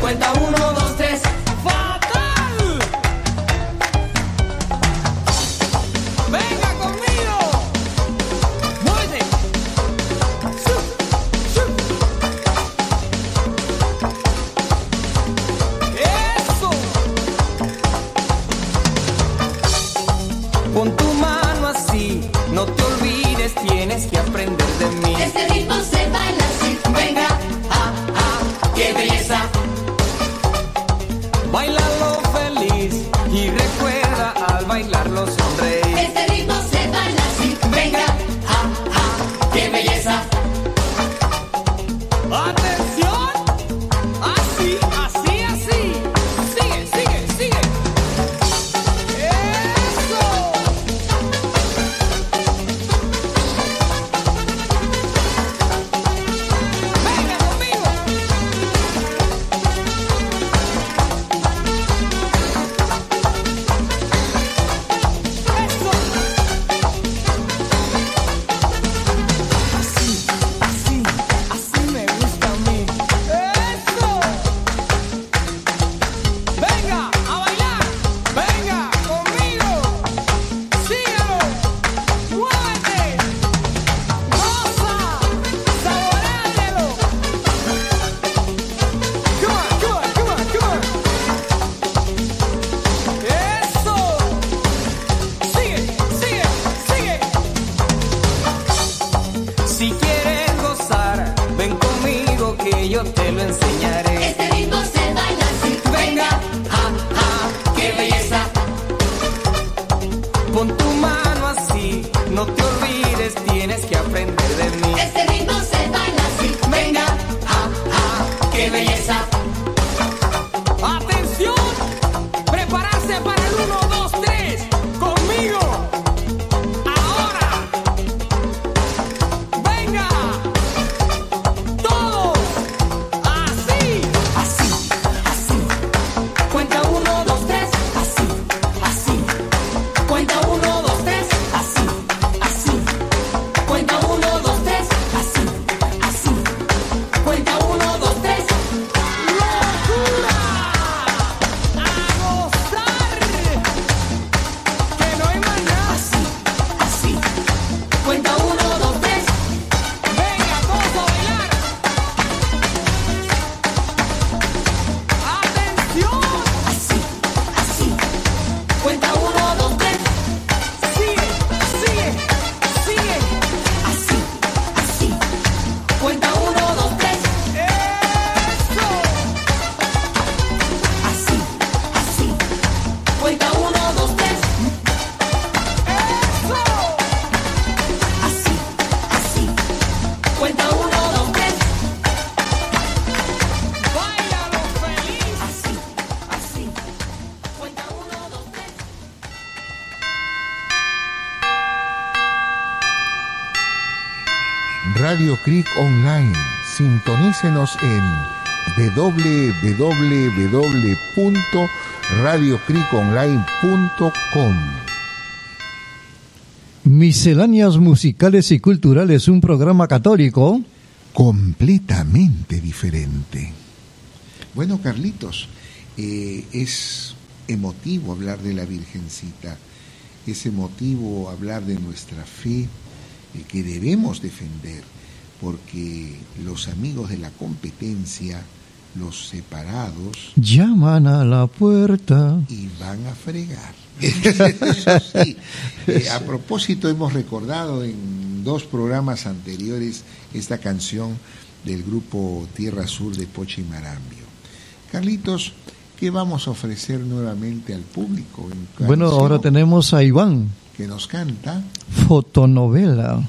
Cuenta Radio Cric Online. Sintonícenos en www.radiocriconline.com. Misceláneas musicales y culturales, un programa católico completamente diferente. Bueno, Carlitos, eh, es emotivo hablar de la Virgencita, es emotivo hablar de nuestra fe eh, que debemos defender porque los amigos de la competencia, los separados, llaman a la puerta y van a fregar. Eso sí. Eh, a propósito, hemos recordado en dos programas anteriores esta canción del grupo Tierra Sur de Poche y Marambio. Carlitos, ¿qué vamos a ofrecer nuevamente al público? Bueno, ahora tenemos a Iván. Que nos canta. Fotonovela.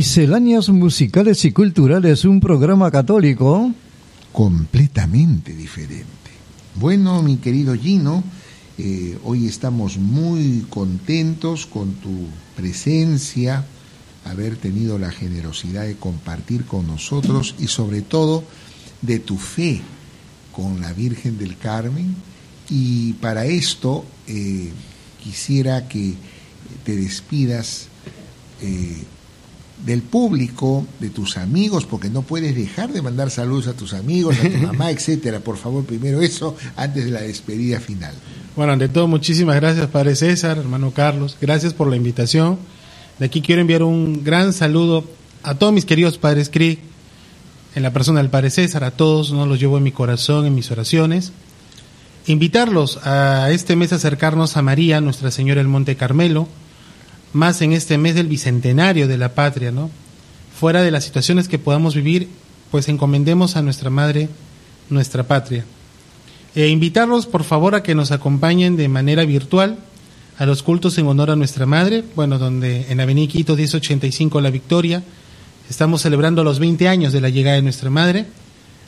Misceláneas musicales y culturales, un programa católico. completamente diferente. Bueno, mi querido Gino, eh, hoy estamos muy contentos con tu presencia, haber tenido la generosidad de compartir con nosotros y sobre todo de tu fe con la Virgen del Carmen. Y para esto eh, quisiera que te despidas eh, del público, de tus amigos, porque no puedes dejar de mandar saludos a tus amigos, a tu mamá, etcétera. Por favor, primero eso, antes de la despedida final. Bueno, ante todo, muchísimas gracias, Padre César, hermano Carlos. Gracias por la invitación. De aquí quiero enviar un gran saludo a todos mis queridos padres Cric, en la persona del Padre César, a todos, no los llevo en mi corazón, en mis oraciones. Invitarlos a este mes a acercarnos a María, Nuestra Señora del Monte Carmelo, más en este mes del bicentenario de la patria, ¿no? Fuera de las situaciones que podamos vivir, pues encomendemos a nuestra Madre, nuestra patria. E invitarlos, por favor, a que nos acompañen de manera virtual a los cultos en honor a nuestra Madre, bueno, donde en Avenida Quito 1085 La Victoria estamos celebrando los 20 años de la llegada de nuestra Madre.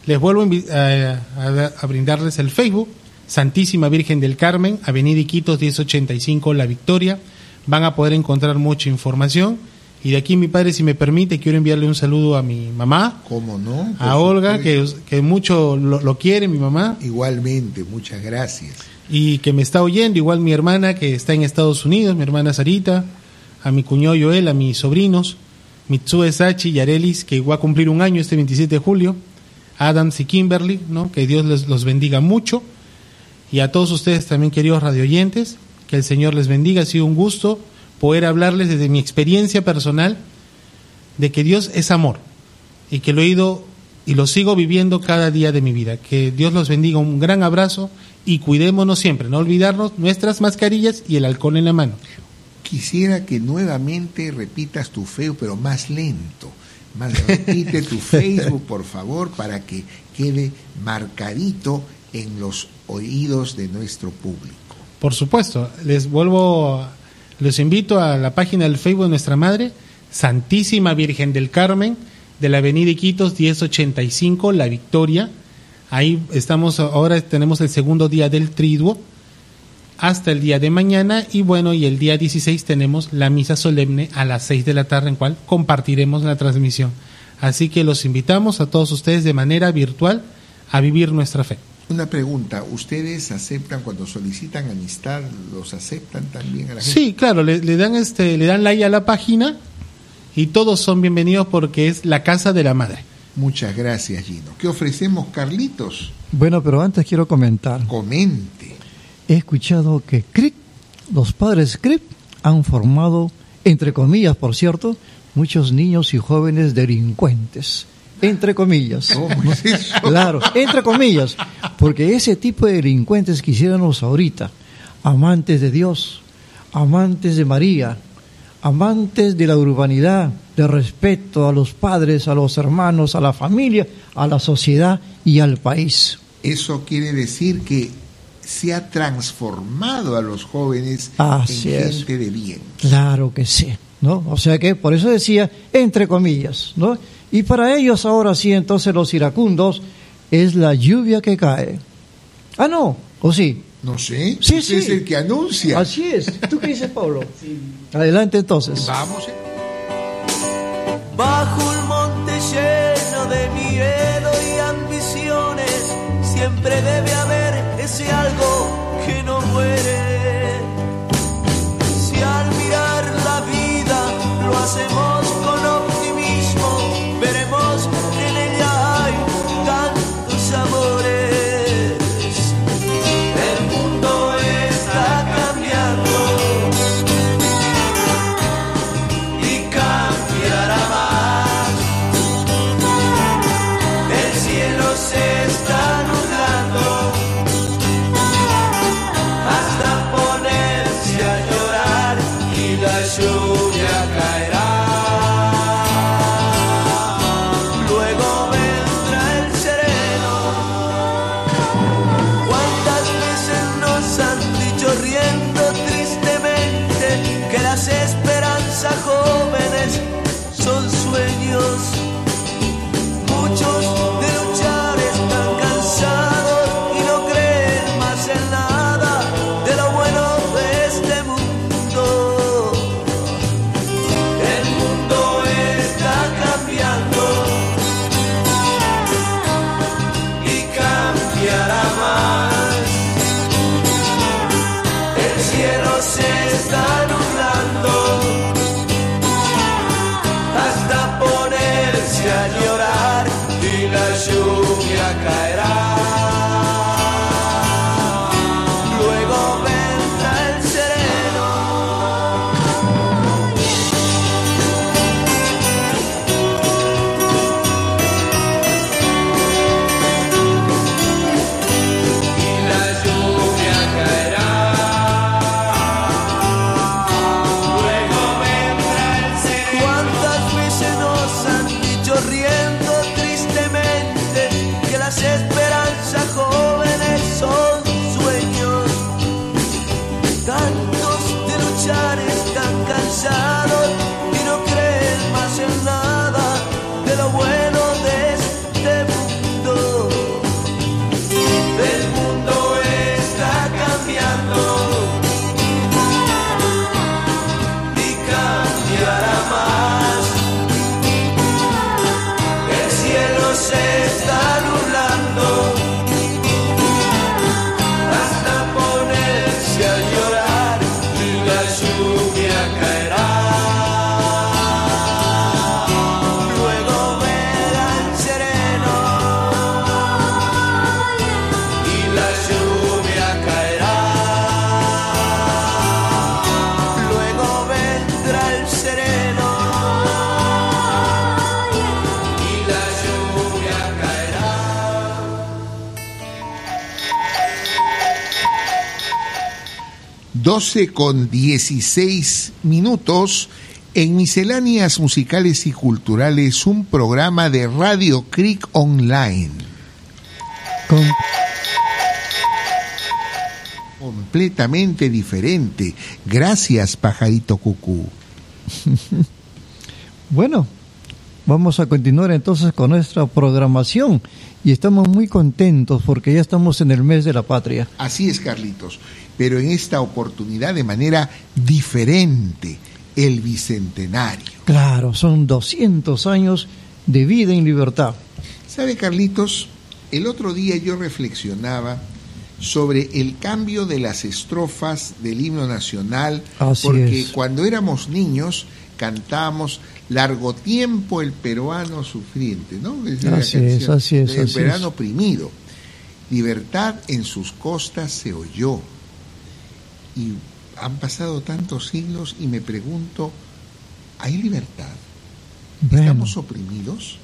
Les vuelvo a, a brindarles el Facebook, Santísima Virgen del Carmen, Avenida Iquitos 1085 La Victoria. Van a poder encontrar mucha información. Y de aquí, mi padre, si me permite, quiero enviarle un saludo a mi mamá, ¿Cómo no? Por a Olga, que, que mucho lo, lo quiere, mi mamá, Igualmente, muchas gracias. y que me está oyendo, igual mi hermana que está en Estados Unidos, mi hermana Sarita, a mi cuñado Joel, a mis sobrinos, Mitsue Sachi y Arelis, que va a cumplir un año este 27 de julio, Adams y Kimberly, ¿no? que Dios les, los bendiga mucho, y a todos ustedes también, queridos radioyentes, que el Señor les bendiga, ha sido un gusto poder hablarles desde mi experiencia personal de que Dios es amor y que lo he ido y lo sigo viviendo cada día de mi vida. Que Dios los bendiga, un gran abrazo y cuidémonos siempre, no olvidarnos nuestras mascarillas y el alcohol en la mano. Quisiera que nuevamente repitas tu feo, pero más lento. Más repite tu Facebook, por favor, para que quede marcadito en los oídos de nuestro público. Por supuesto, les vuelvo, los invito a la página del Facebook de nuestra Madre, Santísima Virgen del Carmen, de la Avenida Iquitos 1085, La Victoria. Ahí estamos, ahora tenemos el segundo día del triduo, hasta el día de mañana, y bueno, y el día 16 tenemos la misa solemne a las 6 de la tarde, en cual compartiremos la transmisión. Así que los invitamos a todos ustedes de manera virtual a vivir nuestra fe. Una pregunta, ¿ustedes aceptan cuando solicitan amistad, los aceptan también a la gente? Sí, claro, le, le dan este, le dan like a la página y todos son bienvenidos porque es la casa de la madre. Muchas gracias, Gino. ¿Qué ofrecemos, Carlitos? Bueno, pero antes quiero comentar. Comente. He escuchado que CRIP, los padres CRIP, han formado, entre comillas, por cierto, muchos niños y jóvenes delincuentes. Entre comillas. ¿Cómo es eso? Claro, entre comillas. Porque ese tipo de delincuentes quisiéramos ahorita, amantes de Dios, amantes de María, amantes de la urbanidad, de respeto a los padres, a los hermanos, a la familia, a la sociedad y al país. Eso quiere decir que se ha transformado a los jóvenes Así en es. gente de bien. Claro que sí, ¿no? O sea que por eso decía entre comillas, ¿no? Y para ellos ahora sí, entonces los iracundos es la lluvia que cae. Ah, no, ¿o sí? No sé. Sí, usted sí. es el que anuncia. Así es. ¿Tú qué dices, Pablo? Adelante entonces. Vamos. eh. Bajo un monte lleno de miedo y ambiciones, siempre debe haber ese algo que no muere. Si al mirar la vida lo hacemos 12 con 16 minutos en Misceláneas Musicales y Culturales, un programa de Radio Creek Online. Con- Completamente diferente. Gracias, pajarito cucú. Bueno, vamos a continuar entonces con nuestra programación y estamos muy contentos porque ya estamos en el mes de la patria. Así es, Carlitos. Pero en esta oportunidad de manera diferente, el bicentenario. Claro, son 200 años de vida en libertad. ¿Sabe, Carlitos? El otro día yo reflexionaba sobre el cambio de las estrofas del himno nacional, Así porque es. cuando éramos niños cantábamos largo tiempo el peruano sufriente, ¿no? Así es, así es, El así peruano es. oprimido. Libertad en sus costas se oyó. Y han pasado tantos siglos y me pregunto, ¿hay libertad? Bueno, ¿Estamos oprimidos?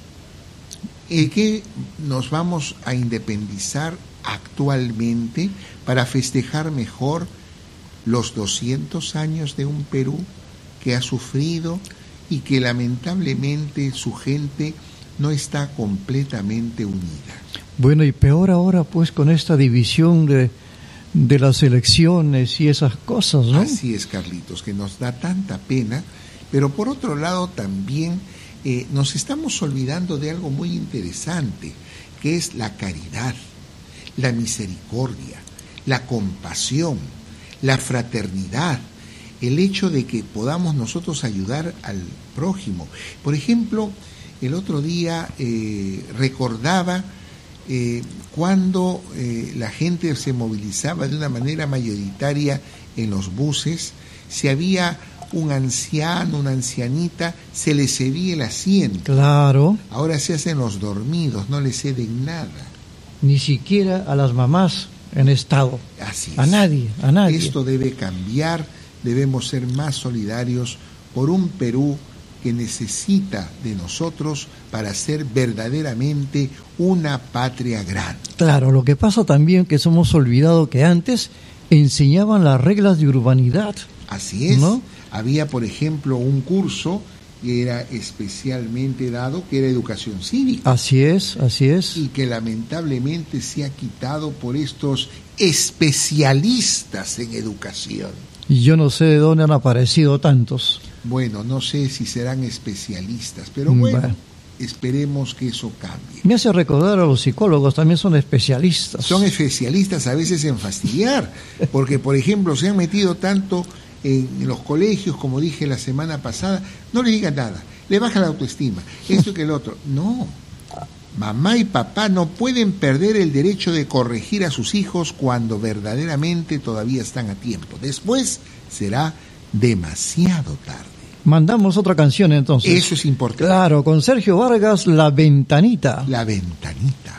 ¿En qué nos vamos a independizar actualmente para festejar mejor los 200 años de un Perú que ha sufrido y que lamentablemente su gente no está completamente unida? bueno, y peor ahora pues con esta división de, de las elecciones y esas cosas, ¿no? Así es, Carlitos, que nos da tanta pena, pero por otro lado también eh, nos estamos olvidando de algo muy interesante, que es la caridad, la misericordia, la compasión, la fraternidad, el hecho de que podamos nosotros ayudar al prójimo. Por ejemplo, el otro día eh, recordaba eh, cuando eh, la gente se movilizaba de una manera mayoritaria en los buses, si había un anciano, una ancianita, se les cedía el asiento. Claro, Ahora se hacen los dormidos, no les ceden nada. ni siquiera a las mamás en estado. Así es. A nadie, a nadie. Esto debe cambiar, debemos ser más solidarios por un Perú que necesita de nosotros para ser verdaderamente una patria grande. Claro, lo que pasa también que hemos olvidado que antes enseñaban las reglas de urbanidad. Así es. ¿No? Había, por ejemplo, un curso que era especialmente dado, que era educación cívica, Así es, así es. y que lamentablemente se ha quitado por estos especialistas en educación. Y yo no sé de dónde han aparecido tantos. Bueno, no sé si serán especialistas, pero Mm, bueno, bueno. esperemos que eso cambie. Me hace recordar a los psicólogos, también son especialistas. Son especialistas a veces en fastidiar, porque por ejemplo se han metido tanto en los colegios, como dije la semana pasada, no le digan nada, le baja la autoestima, esto que el otro. No, mamá y papá no pueden perder el derecho de corregir a sus hijos cuando verdaderamente todavía están a tiempo. Después será demasiado tarde. Mandamos otra canción entonces. Eso es importante. Claro, con Sergio Vargas, La Ventanita. La ventanita.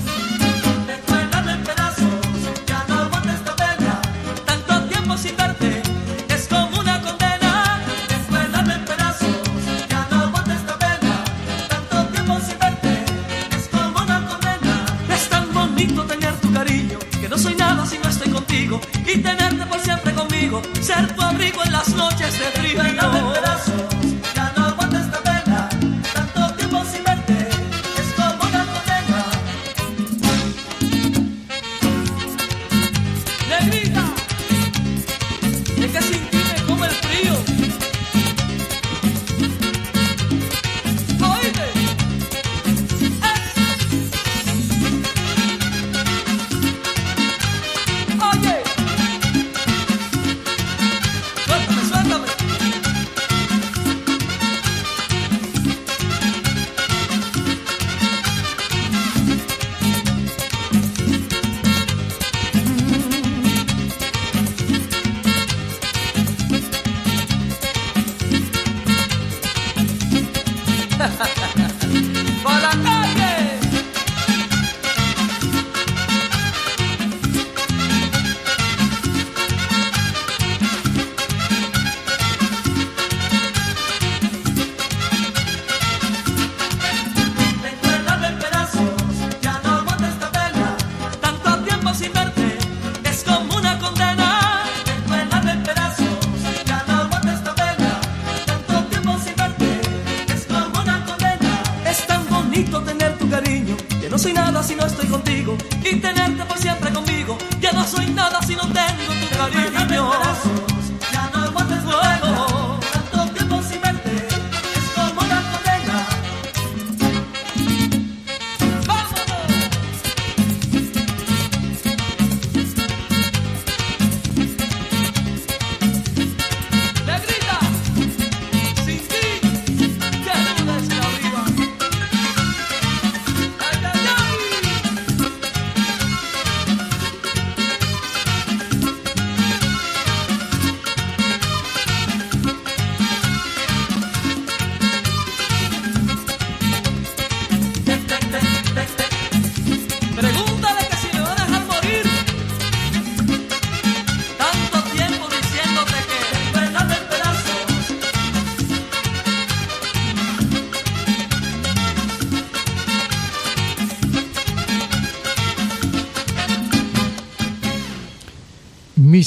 Ser tu abrigo en las noches de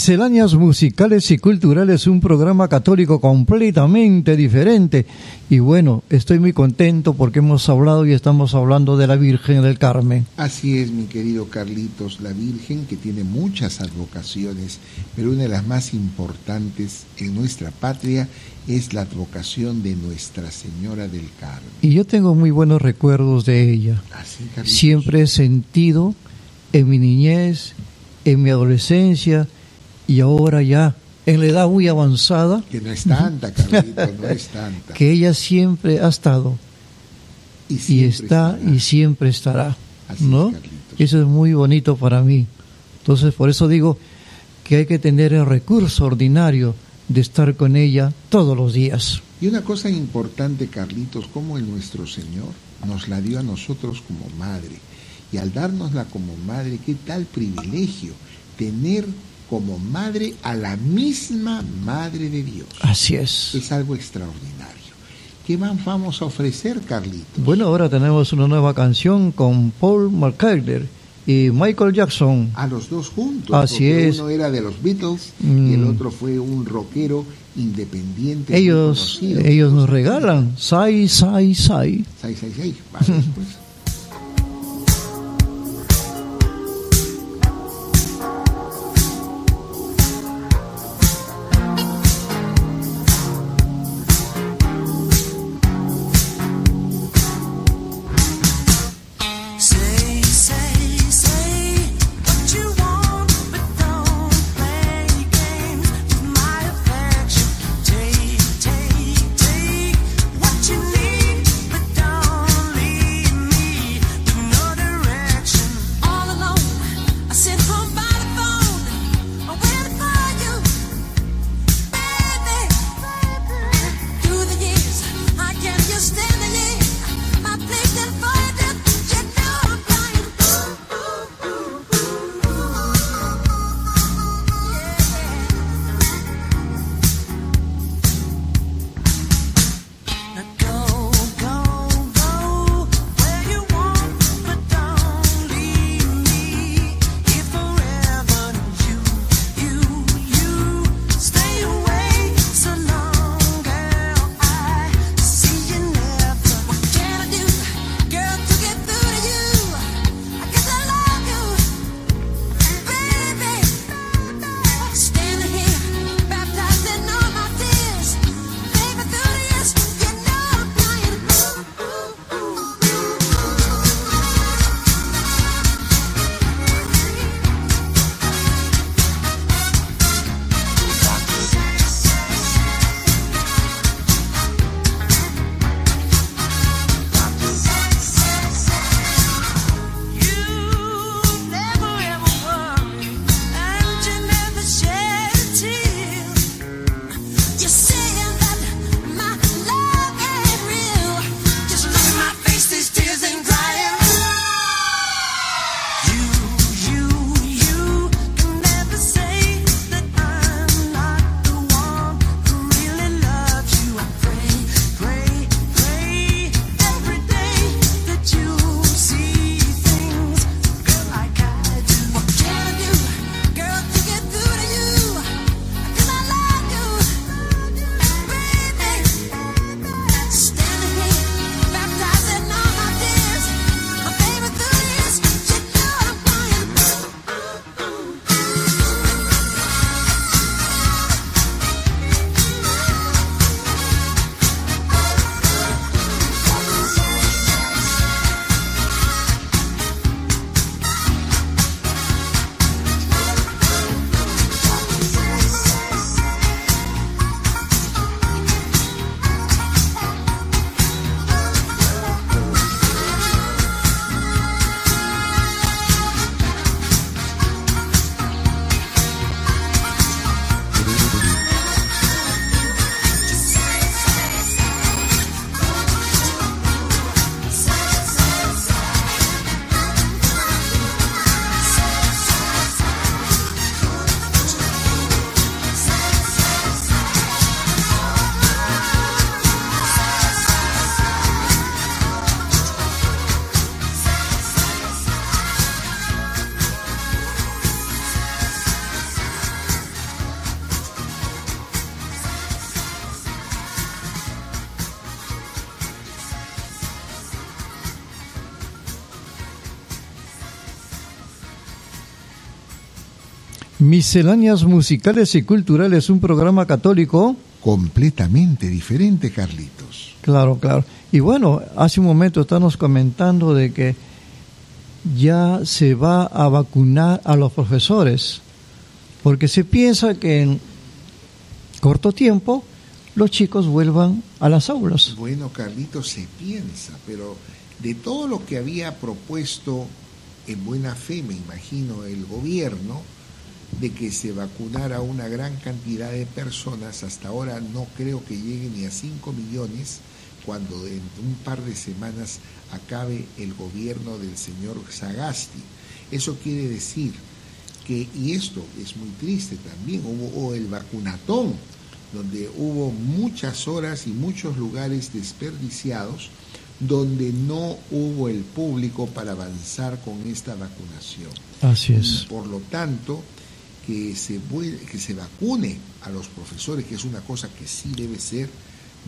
Misceláneas musicales y culturales, un programa católico completamente diferente. Y bueno, estoy muy contento porque hemos hablado y estamos hablando de la Virgen del Carmen. Así es, mi querido Carlitos, la Virgen que tiene muchas advocaciones, pero una de las más importantes en nuestra patria es la advocación de Nuestra Señora del Carmen. Y yo tengo muy buenos recuerdos de ella. Así, Carlitos. Siempre he sentido en mi niñez, en mi adolescencia, y ahora ya en la edad muy avanzada, Que no es tanta, Carlitos, no es tanta. que ella siempre ha estado Y, está estará. y siempre estará, Así ¿no? es. Eso es muy bonito para mí. Entonces, por eso digo que hay que tener el recurso ordinario de estar con ella todos los días. Y una cosa importante, Carlitos, como el nuestro Señor nos la dio a nosotros como madre. Y al dárnosla como madre, qué tal privilegio tener como madre a la misma madre de Dios. Así es. Es algo extraordinario. ¿Qué más vamos a ofrecer, Carlitos? Bueno, ahora tenemos una nueva canción con Paul McCartney y Michael Jackson. A los dos juntos. Así es. Uno era de los Beatles y Mm. el otro fue un rockero independiente. Ellos, ellos nos regalan Sai, Sai, Sai. Seis, seis. Vale, pues. Misceláneas musicales y culturales, un programa católico. Completamente diferente, Carlitos. Claro, claro. Y bueno, hace un momento estamos comentando de que ya se va a vacunar a los profesores. porque se piensa que en corto tiempo los chicos vuelvan a las aulas. Bueno, Carlitos, se piensa, pero de todo lo que había propuesto en buena fe, me imagino, el gobierno, de que se vacunara una gran cantidad de personas, hasta ahora no creo que llegue ni a 5 millones, cuando en un par de semanas acabe el gobierno del señor Sagasti. Eso quiere decir que, y esto es muy triste también, hubo, el vacunatón, donde hubo muchas horas y muchos lugares desperdiciados, donde no hubo el público para avanzar con esta vacunación. Así es. Y por lo tanto, que se, que se vacune a los profesores, que es una cosa que sí debe ser,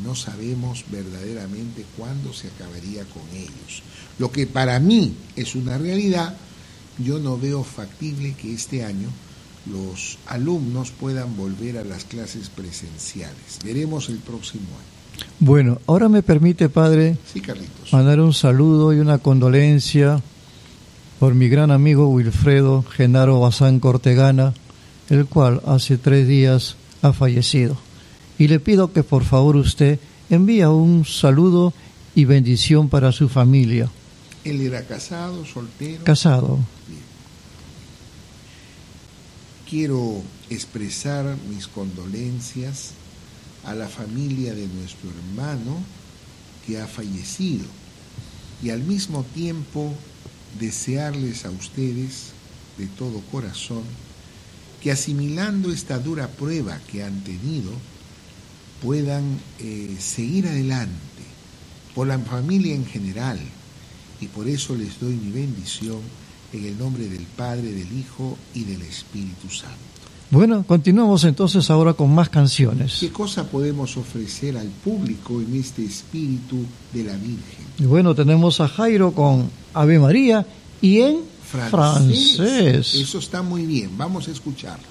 no sabemos verdaderamente cuándo se acabaría con ellos. Lo que para mí es una realidad, yo no veo factible que este año los alumnos puedan volver a las clases presenciales. Veremos el próximo año. Bueno, ahora me permite, padre, Sí, Carlitos. mandar un saludo y una condolencia por mi gran amigo Wilfredo Genaro Bazán Cortegana, el cual hace tres días ha fallecido. Y le pido que por favor usted envíe un saludo y bendición para su familia. Él era casado, soltero. Casado. Quiero expresar mis condolencias a la familia de nuestro hermano que ha fallecido y al mismo tiempo desearles a ustedes de todo corazón que asimilando esta dura prueba que han tenido puedan eh, seguir adelante por la familia en general y por eso les doy mi bendición en el nombre del Padre, del Hijo y del Espíritu Santo. Bueno, continuamos entonces ahora con más canciones. ¿Qué cosa podemos ofrecer al público en este espíritu de la Virgen? Y bueno, tenemos a Jairo con Ave María y en francés. Eso está muy bien, vamos a escucharlo.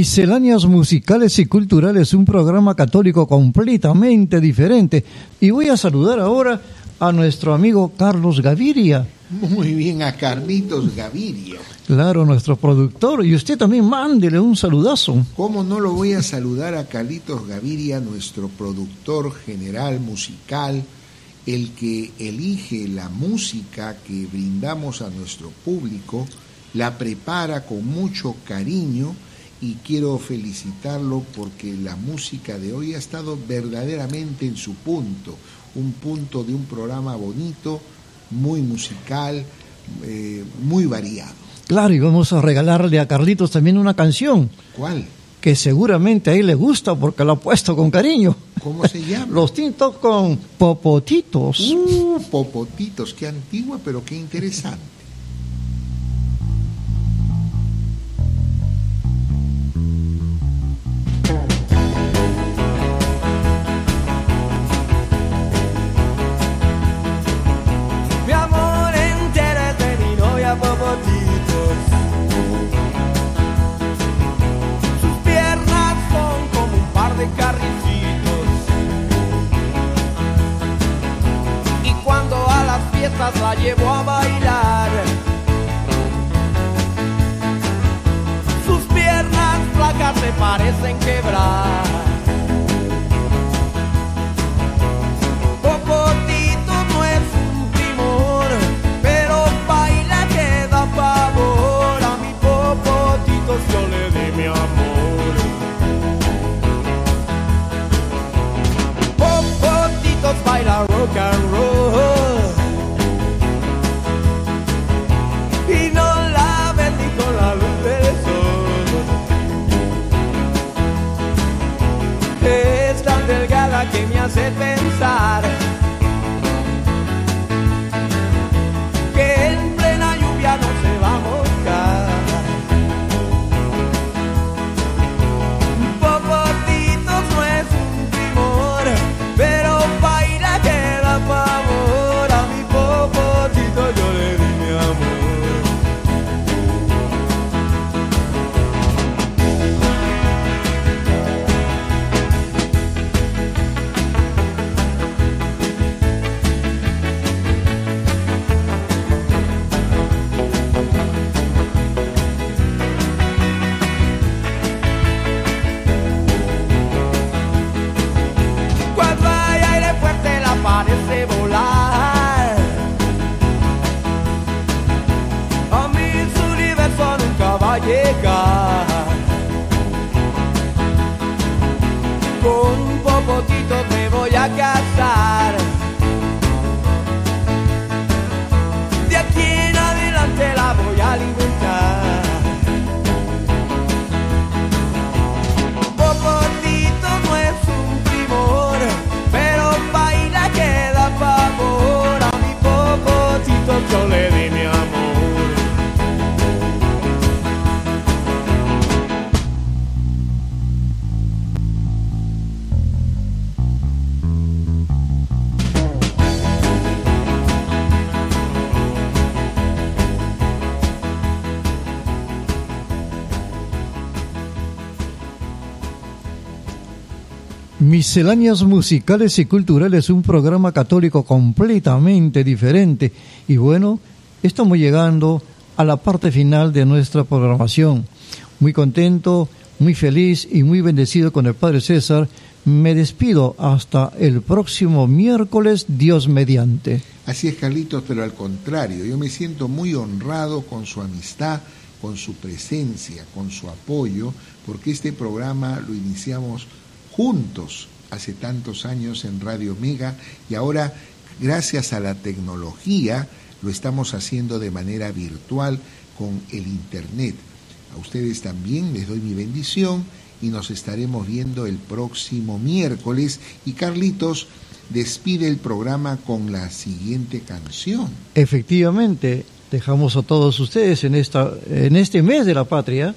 Misceláneas musicales y culturales, un programa católico completamente diferente. Y voy a saludar ahora a nuestro amigo Carlos Gaviria. Muy bien, a Carlitos Gaviria. Claro, nuestro productor. Y usted también mándele un saludazo. ¿Cómo no lo voy a saludar a Carlitos Gaviria, nuestro productor general musical, el que elige la música que brindamos a nuestro público, la prepara con mucho cariño y quiero felicitarlo porque la música de hoy ha estado verdaderamente en su punto, un punto de un programa bonito, muy musical, eh, muy variado. Claro, y vamos a regalarle a Carlitos también una canción. ¿Cuál? Que seguramente a él le gusta porque la ha puesto con cariño. ¿Cómo se llama? Los tintos con popotitos. Uh, popotitos, qué antigua, pero qué interesante. Misceláneas musicales y culturales, un programa católico completamente diferente. Y bueno, estamos llegando a la parte final de nuestra programación. Muy contento, muy feliz y muy bendecido con el Padre César. Me despido hasta el próximo miércoles, Dios mediante. Así es, Carlitos, pero al contrario, yo me siento muy honrado con su amistad, con su presencia, con su apoyo, porque este programa lo iniciamos juntos hace tantos años en Radio Mega y ahora, gracias a la tecnología, lo estamos haciendo de manera virtual con el Internet. A ustedes también les doy mi bendición y nos estaremos viendo el próximo miércoles y Carlitos despide el programa con la siguiente canción. Efectivamente, dejamos a todos ustedes en, esta, en este mes de la patria,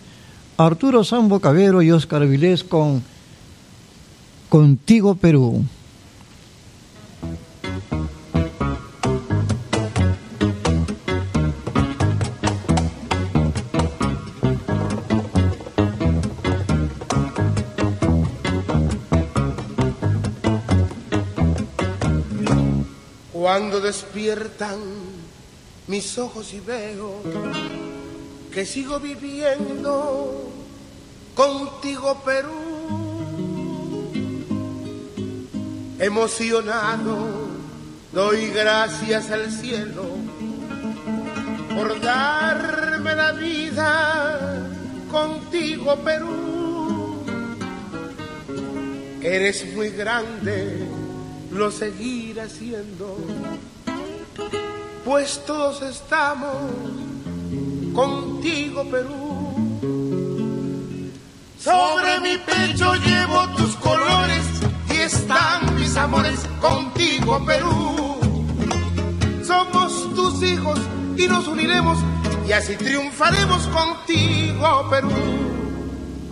Arturo Sambo Cabero y Óscar Vilés con Contigo Perú. Cuando despiertan mis ojos y veo que sigo viviendo contigo Perú Emocionado doy gracias al cielo por darme la vida contigo Perú. Eres muy grande, lo seguiré haciendo, pues todos estamos contigo Perú. Sobre mi pecho llevo tus colores están mis amores contigo Perú. Somos tus hijos y nos uniremos y así triunfaremos contigo Perú.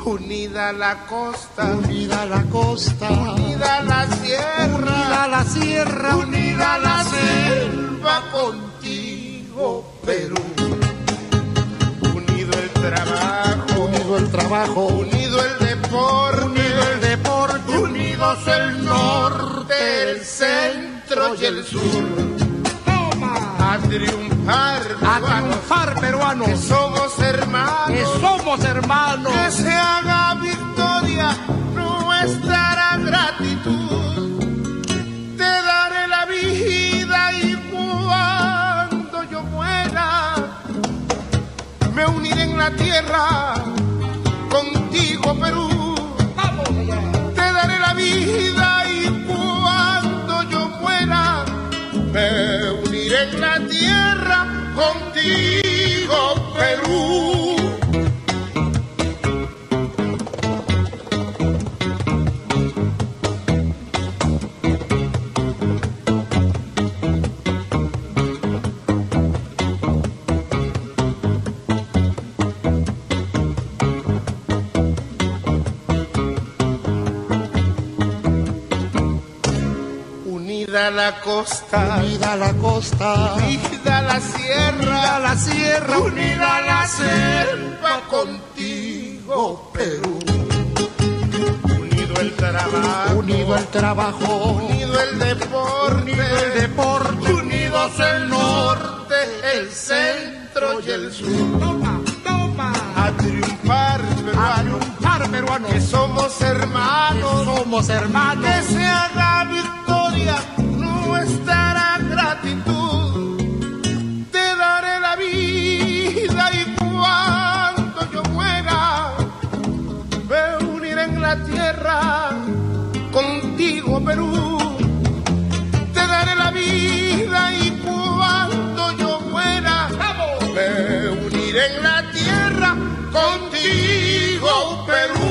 Unida la costa, unida la costa, unida la sierra, unida la sierra, unida la selva contigo Perú. Unido el trabajo, unido el trabajo, unido el deporte, unido el deporte, unidos el norte, el centro y el sur. A triunfar, a triunfar peruanos, que somos hermanos, que somos hermanos, que se haga victoria nuestra gratitud. Te daré la vida y cuando yo muera, me uniré en la tierra me uniré en la tierra contigo, Perú. Unida la costa, unida la costa, unida la sierra, unida la sierra, unida la selva contigo, Perú. Unido el trabajo, unido el trabajo, unido el deporte, unido el deporte, unidos el norte, el centro y el sur. Toma, toma, a triunfar, peruano, a triunfar, peruano, que somos hermanos, que somos hermanos, que se haga victoria nuestra gratitud. Te daré la vida y cuando yo muera, me uniré en la tierra contigo, Perú. Te daré la vida y cuando yo muera, me uniré en la tierra contigo, Perú.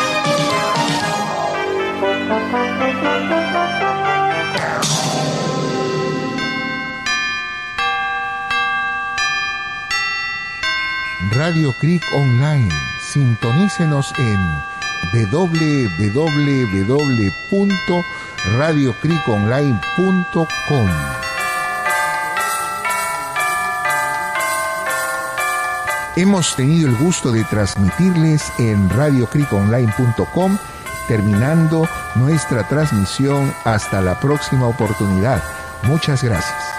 Radio Creek Online. Sintonícenos en www.radiocreekonline.com. Hemos tenido el gusto de transmitirles en radiocreekonline.com, terminando nuestra transmisión hasta la próxima oportunidad. Muchas gracias.